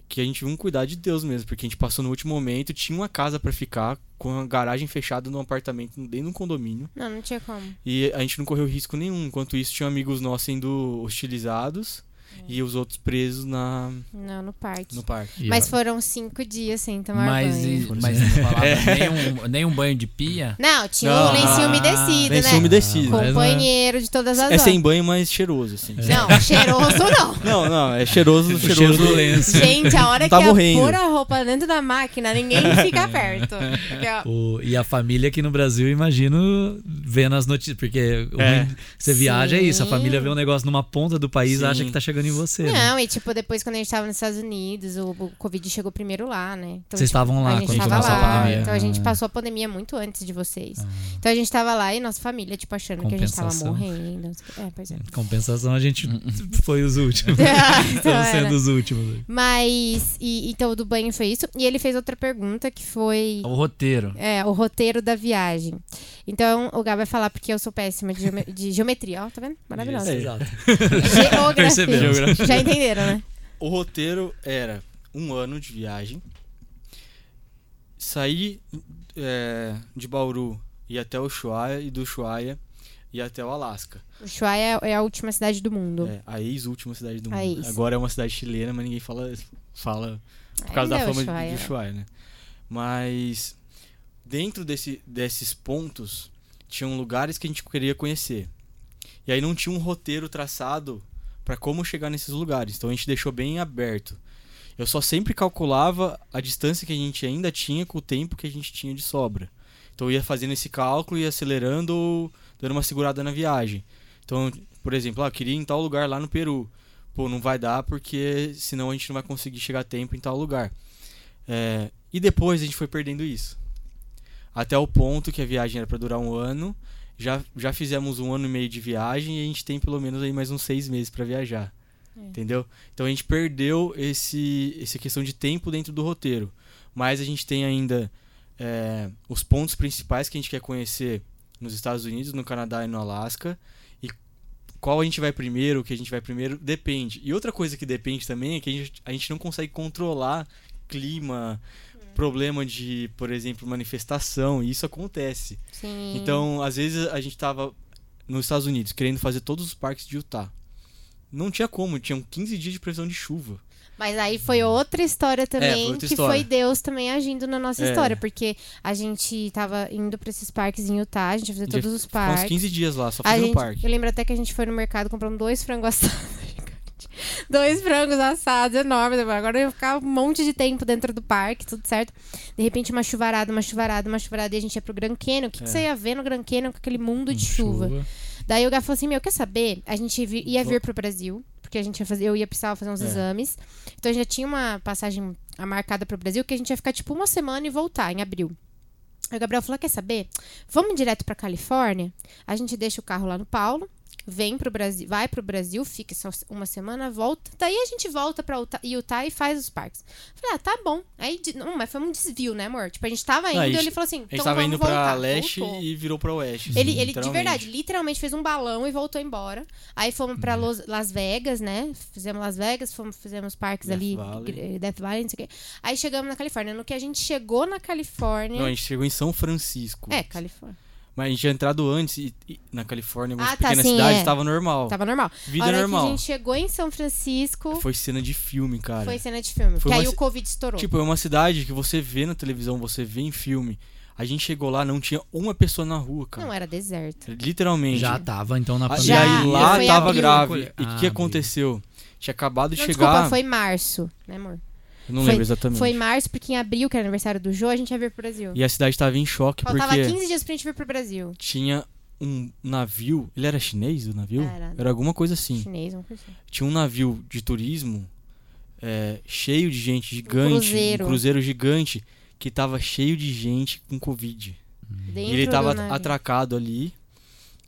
que a gente viu um cuidar de Deus mesmo, porque a gente passou no último momento, tinha uma casa pra ficar, com a garagem fechada num apartamento dentro de um condomínio. Não, não tinha como. E a gente não correu risco nenhum. Enquanto isso, tinha amigos nossos sendo hostilizados. E os outros presos na, Não, no parque. no parque. E Mas foram cinco dias sem tomar Mas, banho. e- mas não falava nem, um, nem um banho de pia? Não, tinha Não, um lencinho ah, umedecido, Lençol né? umedecido. Mas não é- Companheiro de todas as É horas. sem banho, mas cheiroso, assim. Não, cheiroso não. Não, não, é cheiroso, o cheiroso. cheiro do lenço. Gente, a hora Tá que morrendo. é pôr a roupa dentro da máquina, ninguém fica perto. Porque, ó, O- e a família aqui no Brasil, imagino, vendo as notícias. Porque É. você viaja é isso, a Sim. família vê um negócio numa ponta do país Sim. acha que tá chegando em você. né? Não, e tipo, depois quando a gente tava nos Estados Unidos, o, o Covid chegou primeiro lá, né? Então, Vocês tipo, estavam lá A gente quando tava começou a lá. pandemia. Então a gente Ah. passou a pandemia muito antes de vocês. Então a gente tava lá e nossa família, tipo, achando que a gente tava morrendo. É, pois é. Compensação, a gente foi os últimos. Então Estamos era. sendo os últimos. Mas, e, então do banho foi isso. E ele fez outra pergunta que foi. O roteiro. É, o roteiro da viagem. Então, o Gá vai falar porque eu sou péssima de, geome- de geometria, ó, tá vendo? Maravilhosa. Isso, exato. Geografia. Percebemos. Já entenderam, né? O roteiro era um ano de viagem, sair é, de Bauru e até o Ushuaia e do Ushuaia e até o Alasca. Ushuaia é a última cidade do mundo. É, a ex-última cidade do A mundo. ex. Agora é uma cidade chilena, mas ninguém fala, fala por causa Ainda da é fama Ushuaia. de, de Ushuaia, né? Mas dentro desse, desses pontos tinham lugares que a gente queria conhecer. E aí não tinha um roteiro traçado para como chegar nesses lugares. Então a gente deixou bem aberto. Eu só sempre calculava a distância que a gente ainda tinha com o tempo que a gente tinha de sobra. Então eu ia fazendo esse cálculo e acelerando ou dando uma segurada na viagem. Então, por exemplo, ah, eu queria ir em tal lugar lá no Peru. Pô, não vai dar porque senão a gente não vai conseguir chegar a tempo em tal lugar. É, e depois a gente foi perdendo isso. Até o ponto que a viagem era para durar um ano. Já, já fizemos um ano e meio de viagem e a gente tem pelo menos aí mais uns seis meses para viajar. Entendeu? Então a gente perdeu esse, essa questão de tempo dentro do roteiro. Mas a gente tem ainda é, os pontos principais que a gente quer conhecer nos Estados Unidos, no Canadá e no Alasca. E qual a gente vai primeiro, o que a gente vai primeiro, depende. E outra coisa que depende também é que a gente, a gente não consegue controlar clima, problema de, por exemplo, manifestação, e isso acontece. Sim. Então, às vezes a gente tava nos Estados Unidos querendo fazer todos os parques de Utah. Não tinha como, tinham 15 dias de previsão de chuva. Mas aí foi outra história também, outra que história. foi Deus também agindo na nossa É. história. Porque a gente tava indo pra esses parques em Utah, a gente ia fazer A gente todos os Ficou uns parques. 15 dias lá, só fazendo gente, parque. eu lembro até que a gente foi no mercado comprando dois frangos assados. Gigante. dois frangos assados enormes. Agora eu ia ficar um monte de tempo dentro do parque, tudo certo. De repente, uma chuvarada, uma chuvarada, uma chuvarada. E a gente ia pro Grand Canyon. O que, que É. você ia ver no Grand Canyon com aquele mundo de Hum, chuva? Daí o Gá falou assim: Meu, quer saber? A gente ia vir pro Brasil, porque a gente ia fazer, eu ia precisar fazer uns É. exames. Então já tinha uma passagem marcada pro Brasil que a gente ia ficar tipo uma semana e voltar em abril. Aí o Gabriel falou: Quer saber? Vamos direto pra Califórnia? A gente deixa o carro lá no Paulo, vem pro Brasil, vai pro Brasil, fica só uma semana, volta. Daí a gente volta pra Utah, Utah e faz os parques. Falei: Ah, tá bom. Aí, não, mas foi um desvio, né, amor? Tipo, a gente tava indo e gente- ele falou assim: A gente Então tava vamos indo pra voltar. leste Voltou. e virou pra oeste. Ele, assim, ele de verdade, literalmente fez um balão e voltou embora. Aí fomos pra Los- Las Vegas, né? Fizemos Las Vegas, fomos, fizemos parques Death ali, Valley. Death Valley, não sei o quê. Aí chegamos na Califórnia. No que a gente chegou na Califórnia. Não, a gente chegou em São Francisco. É, Califórnia. Mas a gente tinha entrado antes e, e na Califórnia, algumas Ah, tá, pequenas sim, cidades, é. tava normal. Tava normal. Vida a hora normal. que a gente chegou em São Francisco, foi, Foi cena de filme, cara. cena de filme. Foi Porque aí o Covid estourou. Tipo, é uma cidade que você vê na televisão, você vê em filme. A gente chegou lá, não tinha uma pessoa na rua, cara. não era deserto. Literalmente. Já tava, então, na pandemia. E Já, aí lá foi tava abril. grave. E o Ah, que, aconteceu? Tinha acabado de Não, chegar. desculpa, foi março, né, amor? Eu não foi- lembro exatamente. Foi março, porque em abril, que era aniversário do Jô, a gente ia vir pro Brasil. E a cidade tava em choque Faltava porque 15 dias pra gente vir pro Brasil. tinha um navio. Ele era chinês, o navio? Era. alguma coisa assim. Chinês, uma coisa assim. Tinha um navio de turismo é, cheio de gente gigante. cruzeiro. Um cruzeiro gigante que tava cheio de gente com Covid. Dentro E ele tava atracado ali,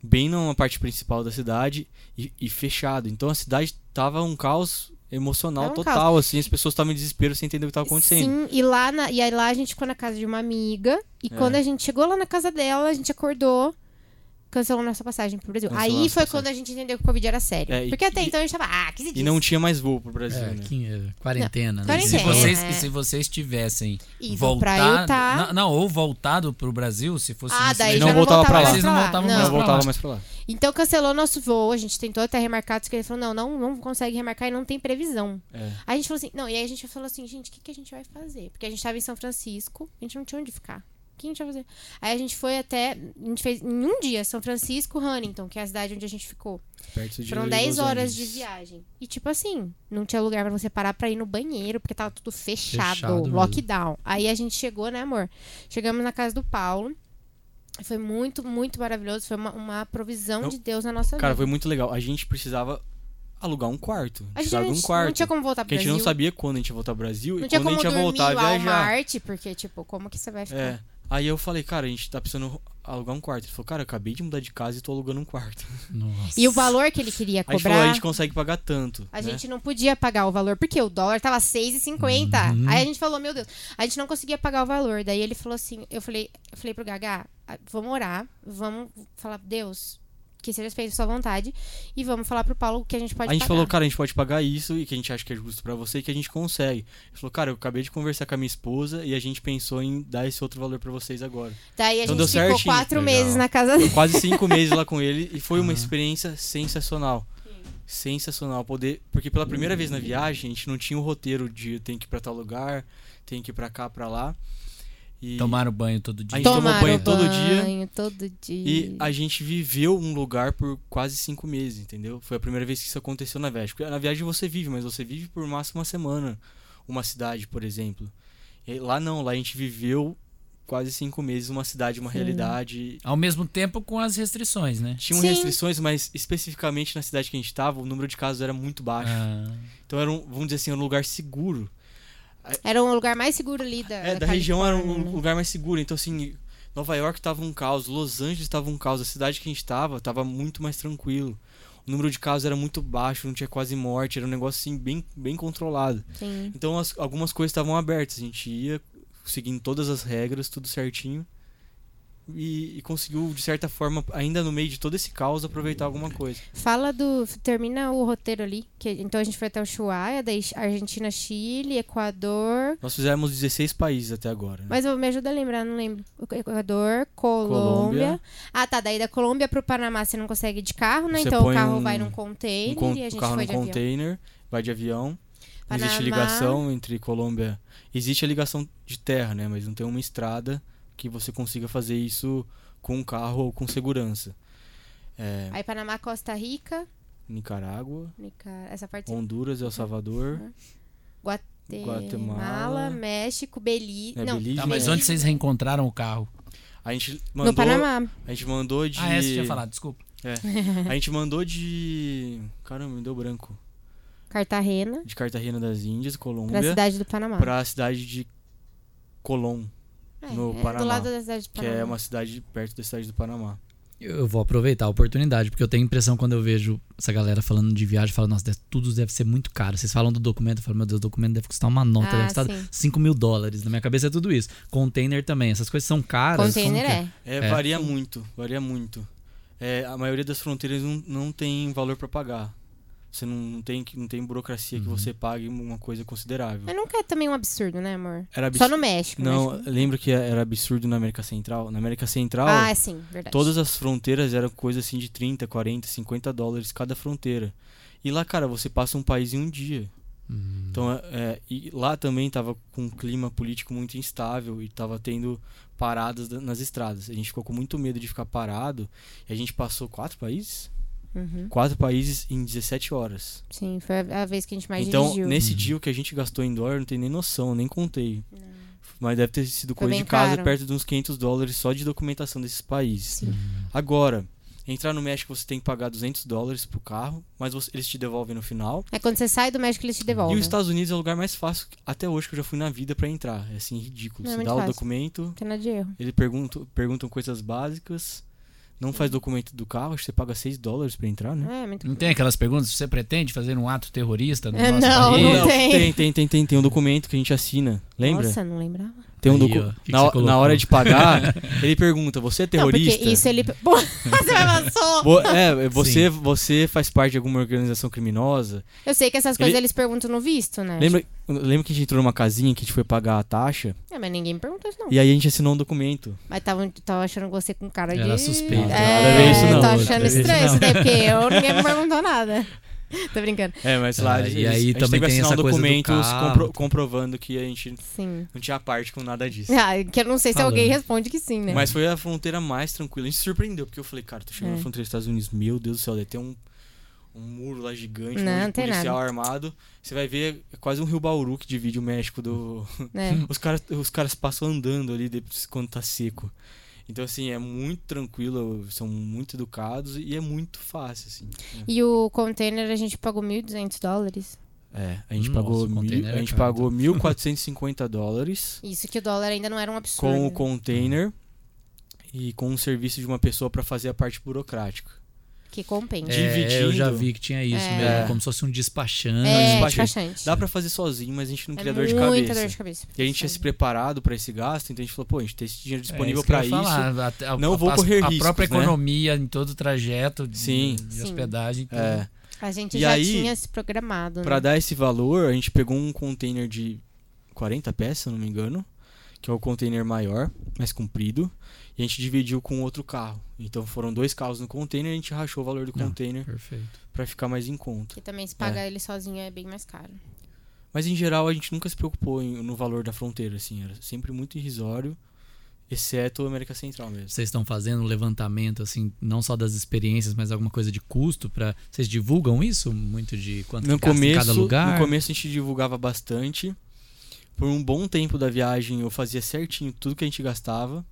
bem numa parte principal da cidade e, e fechado. Então a cidade tava um caos emocional Era um total, assim, as pessoas estavam em desespero sem entender o que tava acontecendo. Sim, e lá, na, e aí lá a gente ficou na casa de uma amiga. E É. quando a gente chegou lá na casa dela, a gente acordou. Cancelou nossa passagem pro Brasil. Cancelou Aí foi passagem. quando a gente entendeu que o Covid era sério. É, e- Porque até e- então a gente tava, ah, 15 E dias. não tinha mais voo pro Brasil, É, né? que- é, quarentena, né? quarentena. Se vocês, É. e se vocês tivessem Ido pra voltado. Utah. Não, não, ou voltado pro Brasil, se fosse Ah, daí não não voltava pra lá. mais Vocês não voltavam Não. mais Não pra voltava lá. mais pra lá. Então cancelou nosso voo, a gente tentou até remarcar, que ele falou, não, não, não consegue remarcar e não tem previsão. É. Aí a gente falou assim, não, e aí a gente falou assim, gente, o que, que a gente vai fazer? Porque a gente tava em São Francisco, a gente não tinha onde ficar. Que a gente vai fazer? Aí a gente foi até, a gente fez em um dia, São Francisco, Huntington, que é a cidade onde a gente ficou. Perto de Foram 10 Los horas de viagem. E tipo assim, não tinha lugar pra você parar pra ir no banheiro, porque tava tudo fechado, Fechado mesmo. lockdown. Aí a gente chegou, né, amor? Chegamos na casa do Paulo. Foi muito, muito maravilhoso. Foi uma, uma provisão Não, de Deus na nossa Cara, vida. foi muito legal. A gente precisava alugar um quarto. A gente precisava não, de um quarto. não tinha como voltar pro Porque a gente Brasil. não sabia quando a gente ia voltar pro Brasil Não e tinha quando a gente ia voltar a viajar. Marte, porque, tipo, como que você vai ficar? É. Aí eu falei, cara, a gente tá precisando alugar um quarto. Ele falou, cara, eu acabei de mudar de casa e tô alugando um quarto. Nossa. E o valor que ele queria A gente falou, cobrar, a gente consegue pagar tanto. a né? gente não podia pagar o valor, porque o dólar tava 6,50. Uhum. Aí a gente falou, meu Deus, a gente não conseguia pagar o valor. Daí ele falou assim, eu falei, eu falei pro Gaga, ah, vamos orar, vamos falar, Deus, que seja feito a sua vontade, e vamos falar pro Paulo que a gente pode a gente pagar. falou, cara, a gente pode pagar isso e que a gente acha que é justo pra você e que a gente consegue. Ele falou, cara, eu acabei de conversar com a minha esposa e a gente pensou em dar esse outro valor pra vocês agora. Daí a Então gente deu ficou certinho. quatro Legal. meses na casa dele. Quase cinco meses lá com ele e foi uma Aham. experiência sensacional. Sensacional. Poder. Porque pela primeira vez na viagem, a gente não tinha o roteiro de tem que ir pra tal lugar, tem que ir pra cá, pra lá. E, Tomaram banho todo dia. A gente tomou Tomaram banho todo dia. banho todo dia. e a gente viveu um lugar por quase cinco meses, entendeu? Foi a primeira vez que isso aconteceu na viagem. Porque na viagem você vive, mas você vive por máximo uma semana. Uma cidade, por exemplo. E lá não, lá a gente viveu quase cinco meses uma cidade, uma Sim. realidade. Ao mesmo tempo com as restrições, né? Tinham Sim. restrições, mas especificamente na cidade que a gente estava, o número de casos era muito baixo. Ah, Então era um, vamos dizer assim, era um lugar seguro. Era um lugar mais seguro ali da, É, da região era um né? lugar mais seguro. Então, assim, Nova York tava um caos, Los Angeles tava um caos, a cidade que a gente tava tava muito mais tranquilo. O número de casos era muito baixo, não tinha quase morte, era um negócio assim bem, bem controlado. Sim. Então as- algumas coisas estavam abertas, a gente ia seguindo todas as regras, tudo certinho. E, e conseguiu, de certa forma, ainda no meio de todo esse caos, aproveitar alguma coisa. Fala do. Termina o roteiro ali. Que, então a gente foi até o Ushuaia, daí Argentina, Chile, Equador. Nós fizemos 16 países até agora. Né? Mas eu- me ajuda a lembrar, não lembro. Equador, Colômbia. Colômbia. Ah, tá. Daí da Colômbia pro Panamá você não consegue ir de carro, né? Você então o carro um- vai num Um container con- e a gente carro foi no de avião. container, vai de avião. Não existe Panamá. ligação entre Colômbia. Existe a ligação de terra, né? Mas não tem uma estrada que você consiga fazer isso com um carro ou com segurança. É, Aí Panamá, Costa Rica. Nicarágua, Nica- Essa parte. Honduras, El Salvador, Guatemala, Guatemala, México, Belize. É, não, Belize, tá, mas onde vocês reencontraram o carro? a gente no mandou, Panamá. a gente mandou de Ah, essa eu tinha falado, desculpa. a gente mandou de caramba, me deu branco. Cartagena. De Cartagena das Índias, Pra Colômbia, cidade do Panamá. para a cidade de Colón, É, no é Panamá, Do lado da cidade do que Panamá. é uma cidade perto da cidade do Panamá. Eu vou aproveitar a oportunidade, porque eu tenho a impressão quando eu vejo essa galera falando de viagem, falo, nossa, tudo deve ser muito caro. Vocês falam do documento, eu falo, meu Deus, o documento deve custar uma nota, Ah, deve custar sim. 5 mil dólares. Na minha cabeça é tudo isso. Container também, essas coisas são caras. Container que é. É, É. varia muito, varia muito. É, a maioria das fronteiras não, não tem valor para pagar. Você não, tem que- não tem burocracia que Uhum. você pague uma coisa considerável. Mas nunca é também um absurdo, né, amor? Era Só no México. Não, México. lembra que era absurdo na América Central? Na América Central, Ah, sim, verdade. todas as fronteiras eram coisa assim de 30, 40, 50 dólares cada fronteira. E lá, cara, você passa um país em um dia. Hum. Então, é, é, e lá também tava com um clima político muito instável e tava tendo paradas da- nas estradas. A gente ficou com muito medo de ficar parado e a gente passou quatro países? Uhum. Quatro países em 17 horas. Sim, foi a vez que a gente mais então, dirigiu. nesse Uhum. dia o que a gente gastou em dólar, não tem nem noção, nem contei. Mas deve ter sido Foi coisa de casa caro. perto de uns 500 dólares só de documentação desses países. Sim. Agora, entrar no México você tem que pagar 200 dólares pro carro, mas você- eles te devolvem no final. É quando você sai do México, eles te E devolvem. os Estados Unidos é o lugar mais fácil até hoje que eu já fui na vida pra entrar. É assim, ridículo. Não é você muito dá o fácil. documento, Tem nada de erro. eles perguntam, perguntam coisas básicas, não faz documento do carro, acho que você paga 6 dólares pra entrar, né? É, muito Não tem aquelas perguntas? Você pretende fazer um ato terrorista no É, nosso não, país? não tem. tem, tem, tem, tem, tem um documento que a gente assina, lembra? Nossa, não lembrava. Tem um Aí, docu- ó, que que na, na hora de pagar, ele pergunta: Você é Não, terrorista? porque isso ele. Você! Vo- é, você, você faz parte de alguma organização criminosa? Eu sei que essas coisas Ele- eles perguntam no visto, né? Lembra, lembra que a gente entrou numa casinha que a gente foi pagar a taxa? É, mas ninguém me perguntou isso, não. E aí a gente assinou um documento. Mas tava, tava achando você com cara de. Era suspeito. Não, É, nada a ver isso não. a achando ver isso estranho não. isso daí, porque eu ninguém me perguntou nada. Tô brincando. É, mas Ah, lá e eles- aí a gente também teve que tem assinar um essa coisa do documento carro. compro- comprovando que a gente Sim. não tinha parte com nada disso. Ah, que eu não sei se Falando. alguém responde que sim, né? Mas foi a fronteira mais tranquila. A gente se surpreendeu, porque eu falei, cara, tô chegando É. na fronteira dos Estados Unidos, meu Deus do céu, deve ter um, um muro lá gigante, um Não, tem policial nada. armado. Você vai ver é quase um Rio Bauru que divide o México do. É. os, caras, os caras passam andando ali depois, quando tá seco. Então, assim, é muito tranquilo, são muito educados e é muito fácil, assim. E o container a gente pagou 1.200 dólares. É, a gente Nossa, pagou, o mil, a é gente pagou 1.450 dólares Isso que o dólar ainda não era um absurdo. com o container e com o serviço de uma pessoa para fazer a parte burocrática. Que compensa. É, eu já dividindo. vi que tinha isso É. mesmo, É. como se fosse um despachante. É, despachante. despachante. Dá pra fazer sozinho, mas a gente não é queria dor de cabeça. dor de cabeça. E a gente tinha se preparado pra esse gasto, então a gente falou, pô, a gente tem esse dinheiro disponível É, eu pra ia isso. falar, até a- não a- vou a- correr A riscos, própria né? economia em todo o trajeto de, Sim. de Sim. hospedagem. tudo. É, A gente E já aí, tinha se programado. Pra né? dar esse valor, a gente pegou um container de 40 peças, se eu não me engano, que é o container maior, mais comprido, e a gente dividiu com outro carro. Então foram dois carros no container e a gente rachou o valor do container Perfeito. pra ficar mais em conta. Que também se pagar ele sozinho é bem mais caro. Mas em geral a gente nunca se preocupou em- no valor da fronteira, assim, era sempre muito irrisório, exceto a América Central mesmo. Vocês estão fazendo um levantamento, assim, não só das experiências, mas alguma coisa de custo para Vocês divulgam isso? Muito de quanto No que gasta em começo, cada lugar? no começo a gente divulgava bastante. Por um bom tempo da viagem eu fazia certinho tudo que a gente gastava.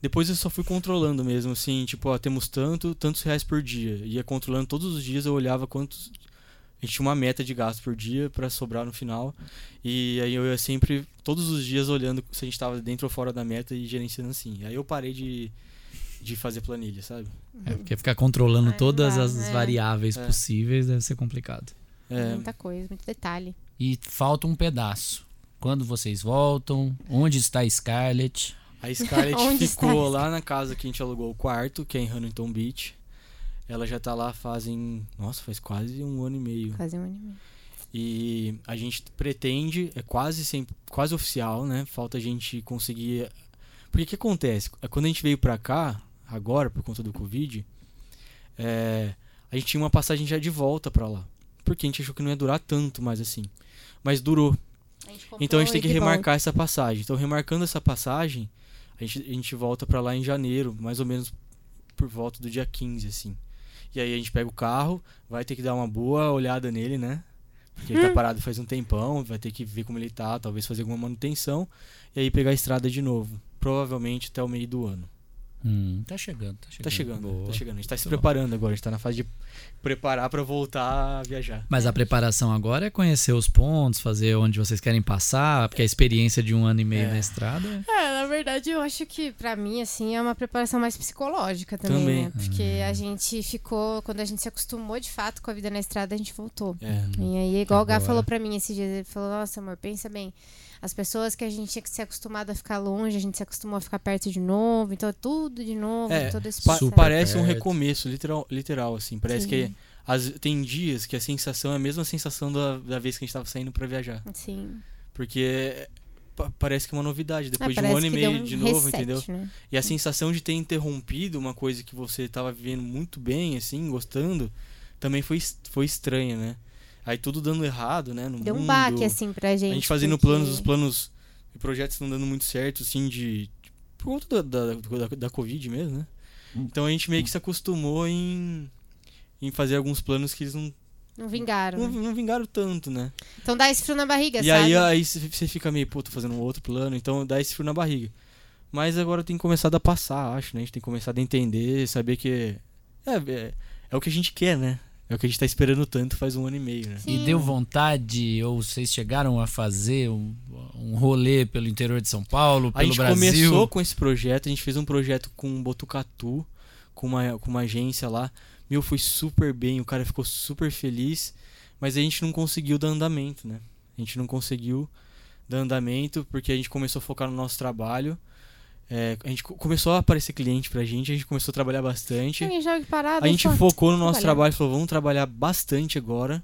Depois eu só fui controlando mesmo, assim, tipo, ó, temos tanto, tantos reais por dia. Ia controlando todos os dias, eu olhava quantos. A gente tinha uma meta de gasto por dia pra sobrar no final. E aí eu ia sempre, todos os dias, olhando se a gente tava dentro ou fora da meta e gerenciando assim. Aí eu parei de, de fazer planilha, sabe? É, porque ficar controlando todas dá, as é. variáveis É. possíveis deve ser complicado. É, Muita coisa, muito detalhe. E falta um pedaço. Quando vocês voltam? Onde está Scarlett? A Scarlett ficou lá na casa que a gente alugou o quarto, que é em Huntington Beach. Ela já tá lá fazem. Nossa, faz quase um ano e meio. Quase um ano e meio. E a gente pretende, é quase sempre, quase oficial, né? Falta a gente conseguir. Porque o que acontece? Quando a gente veio pra cá, agora, por conta do Covid, é, a gente tinha uma passagem já de volta pra lá. Porque a gente achou que não ia durar tanto mais assim. Mas durou. A gente Então a gente tem que remarcar essa passagem. Então, remarcando essa passagem, a gente, a gente volta pra lá em janeiro, mais ou menos por volta do dia 15, assim. E aí a gente pega o carro, vai ter que dar uma boa olhada nele, né? Porque ele tá parado faz um tempão, vai ter que ver como ele tá, talvez fazer alguma manutenção, e aí pegar a estrada de novo. Provavelmente até o meio do ano. Hum, tá chegando, tá chegando. Tá chegando, Boa. tá chegando. A gente tá se preparando agora, a gente tá na fase de preparar pra voltar a viajar. Mas a preparação agora é conhecer os pontos, fazer onde vocês querem passar, porque a experiência de um ano e meio É. na estrada. é- É, na verdade, eu acho que pra mim, assim, é uma preparação mais psicológica também, Também. né? Porque a gente ficou, quando a gente se acostumou de fato com a vida na estrada, a gente voltou. É. E aí, igual o Gá Agora. falou pra mim esses dias, ele falou, nossa, amor, pensa bem. As pessoas que a gente tinha que ser acostumado a ficar longe, a gente se acostumou a ficar perto de novo, então é tudo de novo, É, todo esse Pa- processo. parece um recomeço, literal, literal assim. Parece Sim. que as, tem dias que a sensação é a mesma sensação da, da vez que a gente tava saindo pra viajar. Sim. Porque pa- parece que é uma novidade, Ah, depois de um ano e meio um de novo, reset, entendeu? né? E a sensação de ter interrompido uma coisa que você tava vivendo muito bem, assim, gostando, também foi, foi estranha, né? Aí tudo dando errado, né? No Deu um mundo, baque, assim, pra gente. A gente fazendo porque- planos, os planos e projetos não dando muito certo, assim, de. Por conta da, da, da, da Covid mesmo, né? Então a gente meio que se acostumou em, em fazer alguns planos que eles não, Não vingaram. não, né? não vingaram tanto, né? Então dá esse frio na barriga, E sabe? aí aí você fica meio, pô, tô fazendo um outro plano, então dá esse frio na barriga. Mas agora tem começado a passar, acho, né? A gente tem começado a entender, saber que é, é, é o que a gente quer, né? É o que a gente tá esperando tanto faz um ano e meio, né? Sim. E deu vontade, ou vocês chegaram a fazer um, um rolê pelo interior de São Paulo, A pelo gente Brasil? começou com esse projeto, a gente fez um projeto com o Botucatu, com uma, com uma agência lá. Meu, foi super bem, o cara ficou super feliz, mas a gente não conseguiu dar andamento, né? A gente não conseguiu dando andamento, porque a gente começou a focar no nosso trabalho. É, a gente co- começou a aparecer cliente pra gente, a gente começou a trabalhar bastante. Parado. A gente focou no nosso trabalhar. trabalho, falou, vamos trabalhar bastante agora.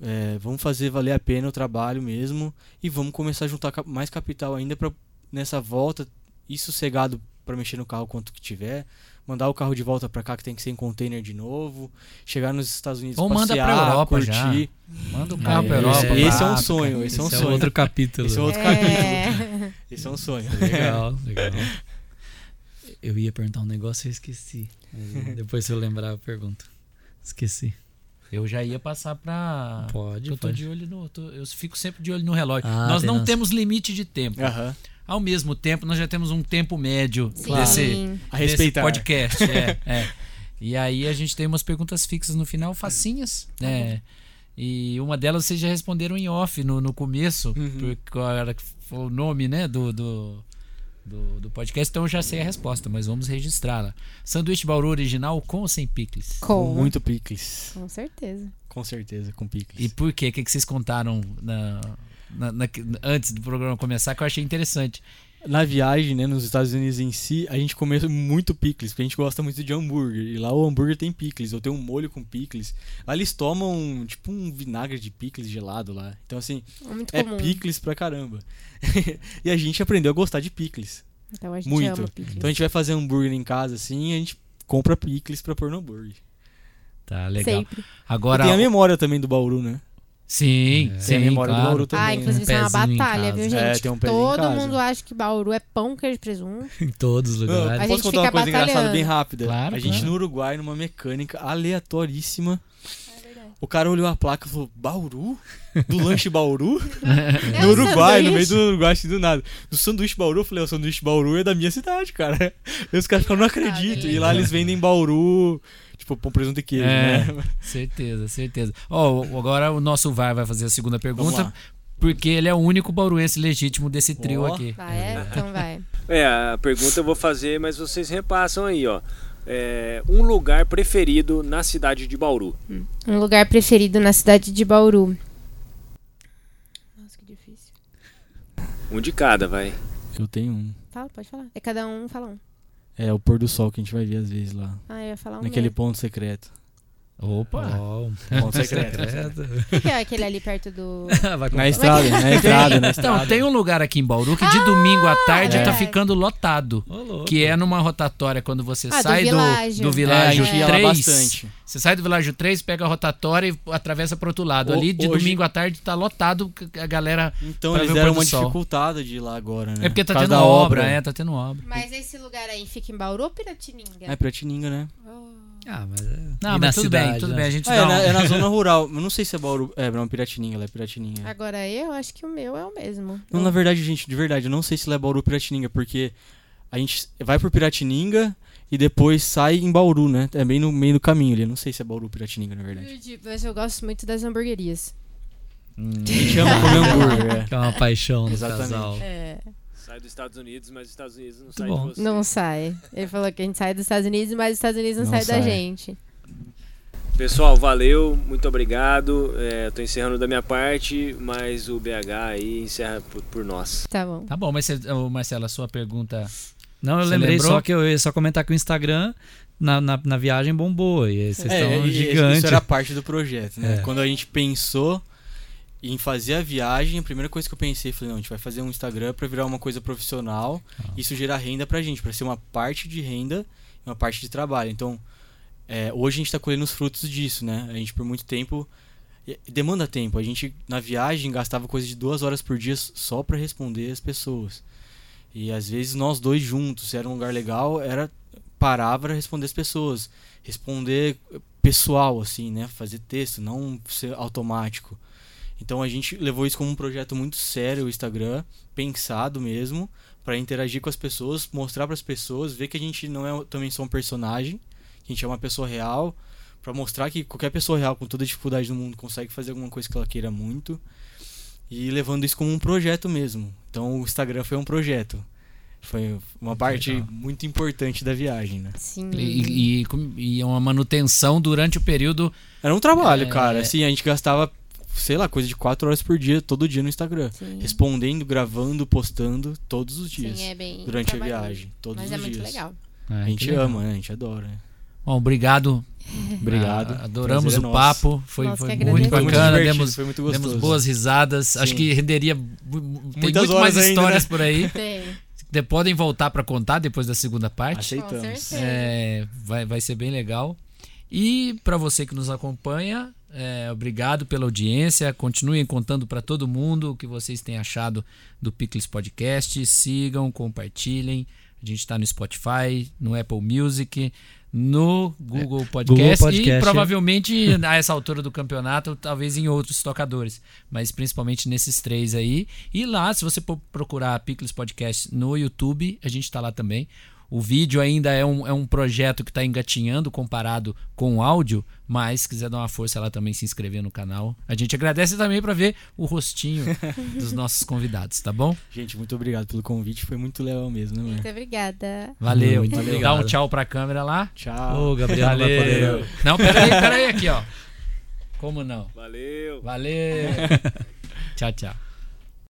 É, vamos fazer valer a pena o trabalho mesmo. E vamos começar a juntar mais capital ainda pra nessa volta, ir sossegado pra mexer no carro quanto que tiver. Mandar o carro de volta pra cá, que tem que ser em container de novo. Chegar nos Estados Unidos, Ou manda pra passear, Europa curtir. já. Manda o carro É, pra Europa. esse- pra esse é um sonho, esse é um Esse é sonho. outro capítulo. Esse é outro É. Esse é um sonho. Legal, legal. Eu ia perguntar um negócio e eu esqueci. Depois se eu lembrar eu pergunto. Esqueci. Eu já ia passar pra. Pode, Eu tô pode. de olho no. tô- eu fico sempre de olho no relógio. Ah, nós não noção. temos limite de tempo. Aham. Ao mesmo tempo, nós já temos um tempo médio Sim. desse, A desse respeitar. podcast. é, é. E aí a gente tem umas perguntas fixas no final, facinhas. né? E uma delas vocês já responderam em off no, no começo, Uhum. porque qual era que foi o nome né, do, do, do, do podcast, então eu já sei a resposta, mas vamos registrá-la. Sanduíche Bauru original com ou sem picles? Com. Muito picles. Com certeza. Com certeza, com picles. E por quê? O que, que vocês contaram na, na- na- antes do programa começar que eu achei interessante? Na viagem, né, nos Estados Unidos em si, a gente comeu muito picles, porque a gente gosta muito de hambúrguer. E lá o hambúrguer tem picles, ou tem um molho com picles. Lá eles tomam, tipo, um vinagre de picles gelado lá. Então, assim, É muito é comum. picles pra caramba. e a gente aprendeu a gostar de picles. Então a gente Muito. ama picles. Então a gente vai fazer hambúrguer em casa, assim, e a gente compra picles pra pôr no hambúrguer. Tá, legal. Sempre. Agora. E tem a memória também do Bauru, né? Sim, É. sim, Tem a memória do claro. Bauru também. Ah, né? inclusive isso é uma batalha, viu, gente? É, tem um Todo mundo acha que Bauru é pão, queijo e presunto. Em todos os Não, lugares. A posso gente contar uma fica coisa engraçada bem rápida? Claro, a gente claro. no Uruguai, numa mecânica aleatoríssima, É o cara olhou a placa e falou: Bauru? Do lanche Bauru? É no um Uruguai, no meio do Uruguai, assim, do nada. No sanduíche Bauru, eu falei: o sanduíche Bauru é da minha cidade, cara. E os caras ficaram, não acredito. E lá eles vendem Bauru, tipo, pão, presunto e queijo, É. né? Certeza, certeza. Ó, o- agora o nosso VAR vai fazer a segunda pergunta, porque ele é o único bauruense legítimo desse trio Ó. aqui. Ah, é? Então vai. É, a pergunta eu vou fazer, mas vocês repassam aí, ó. É, um lugar preferido na cidade de Bauru. Um lugar preferido na cidade de Bauru. Nossa, que difícil. Um de cada, vai. Eu tenho um. Fala, pode falar. É cada um fala um. É o pôr do sol que a gente vai ver às vezes lá. Ah, eu ia falar um. naquele mesmo. ponto secreto. Opa! Ó, um Ponto secreto. O que é aquele ali perto do. Na estrada, na estrada, na Então, estrada. tem um lugar aqui em Bauru que de domingo à tarde é. tá ficando lotado. Louco. Que é numa rotatória quando você Ah, sai do, Világio. do É, Világio lá 3. bastante. Você sai do Világio 3, pega a rotatória e atravessa pro outro lado. O- Ali de hoje- domingo à tarde tá lotado, a galera. Então eles deram uma dificultada de ir lá agora, né? É porque tá Por tendo da obra, é, tá tendo obra. Mas esse lugar aí fica em Bauru ou Piratininga? É Piratininga, né? Ah, mas é. Não, E mas tudo bem, cidade, tudo né? bem. A gente Ah, dá é, um- na, é na zona rural. Eu não sei se é Bauru. É, não, Piratininga, lá é Piratininga. Agora eu acho que o meu é o mesmo. Não, na verdade, gente, de verdade, eu não sei se lá é Bauru ou Piratininga, porque a gente vai por Piratininga e depois sai em Bauru, né? É bem no meio do caminho ali. Eu não sei se é Bauru ou Piratininga, na verdade. Mas eu gosto muito das hamburguerias. Hum. A gente ama comer hambúrguer, é. Que é uma paixão do Exatamente. casal. É. Sai dos Estados Unidos, mas os Estados Unidos não sai de você. Não sai. Ele falou que a gente sai dos Estados Unidos, mas os Estados Unidos não, Não sai, da sai. gente. Pessoal, valeu, muito obrigado. É, tô encerrando da minha parte, mas o BH aí encerra por, por nós. Tá bom. Tá bom, mas você, Marcelo, a sua pergunta. Não, eu Você lembrei lembrou? só que eu ia só comentar que o Instagram na, na, na viagem bombou. E vocês É, estão gigantes. Isso era parte do projeto, né? É. Quando a gente pensou em fazer a viagem, a primeira coisa que eu pensei, falei, não, a gente vai fazer um Instagram pra virar uma coisa profissional, Ah. isso gerar renda pra gente, pra ser uma parte de renda e uma parte de trabalho. Então, é, hoje a gente tá colhendo os frutos disso, né? A gente por muito tempo demanda tempo. A gente na viagem gastava coisa de duas horas por dia só pra responder as pessoas. E às vezes nós dois juntos, se era um lugar legal, era parar para responder as pessoas, responder pessoal assim, né, fazer texto, não ser automático. Então a gente levou isso como um projeto muito sério, o Instagram, pensado mesmo, para interagir com as pessoas, mostrar para as pessoas, ver que a gente não é também só um personagem, que a gente é uma pessoa real, para mostrar que qualquer pessoa real com toda a dificuldade do mundo consegue fazer alguma coisa que ela queira muito. E levando isso como um projeto mesmo. Então o Instagram foi um projeto. Foi uma parte legal. muito importante da viagem, né? Sim. E, e, e uma manutenção durante o período. Era um trabalho, É. cara. Assim, a gente gastava sei lá, coisa de 4 horas por dia, todo dia no Instagram. Sim. Respondendo, gravando, postando todos os dias. Sim, é bem durante a trabalhoso, viagem. Todos Mas os é muito dias. legal. É, A gente legal. ama, né? A gente adora, né? Bom, obrigado. Obrigado. Ah, adoramos Prazer o é papo. Foi, Nós foi muito agradecemos. Foi muito bacana. Demos, foi muito demos boas risadas. Acho Sim. que renderia. Tem Muitas muito mais ainda, histórias né? por aí. Tem. podem voltar para contar depois da segunda parte. Aceitamos. É, vai, vai ser bem legal. E para você que nos acompanha, é, obrigado pela audiência. Continuem contando para todo mundo o que vocês têm achado do Picles Podcast. Sigam, compartilhem. A gente está no Spotify, no Apple Music, no Google Podcast, Podcast, e é. provavelmente a essa altura do campeonato, talvez em outros tocadores, mas principalmente nesses três aí. E lá, se você procurar Picles Podcast no YouTube, a gente está lá também. O vídeo ainda é um, é um projeto que está engatinhando comparado com o áudio, mas se quiser dar uma força lá também, se inscrever no canal. A gente agradece também para ver o rostinho dos nossos convidados, tá bom? Gente, muito obrigado pelo convite. Foi muito legal mesmo, né, mano? Muito obrigada. Valeu. Muito Dá um obrigado. tchau pra câmera lá. Tchau. Ô, Gabriel, não vai poder. Não, peraí, peraí aqui, ó. Como não? Valeu. Valeu. tchau, tchau.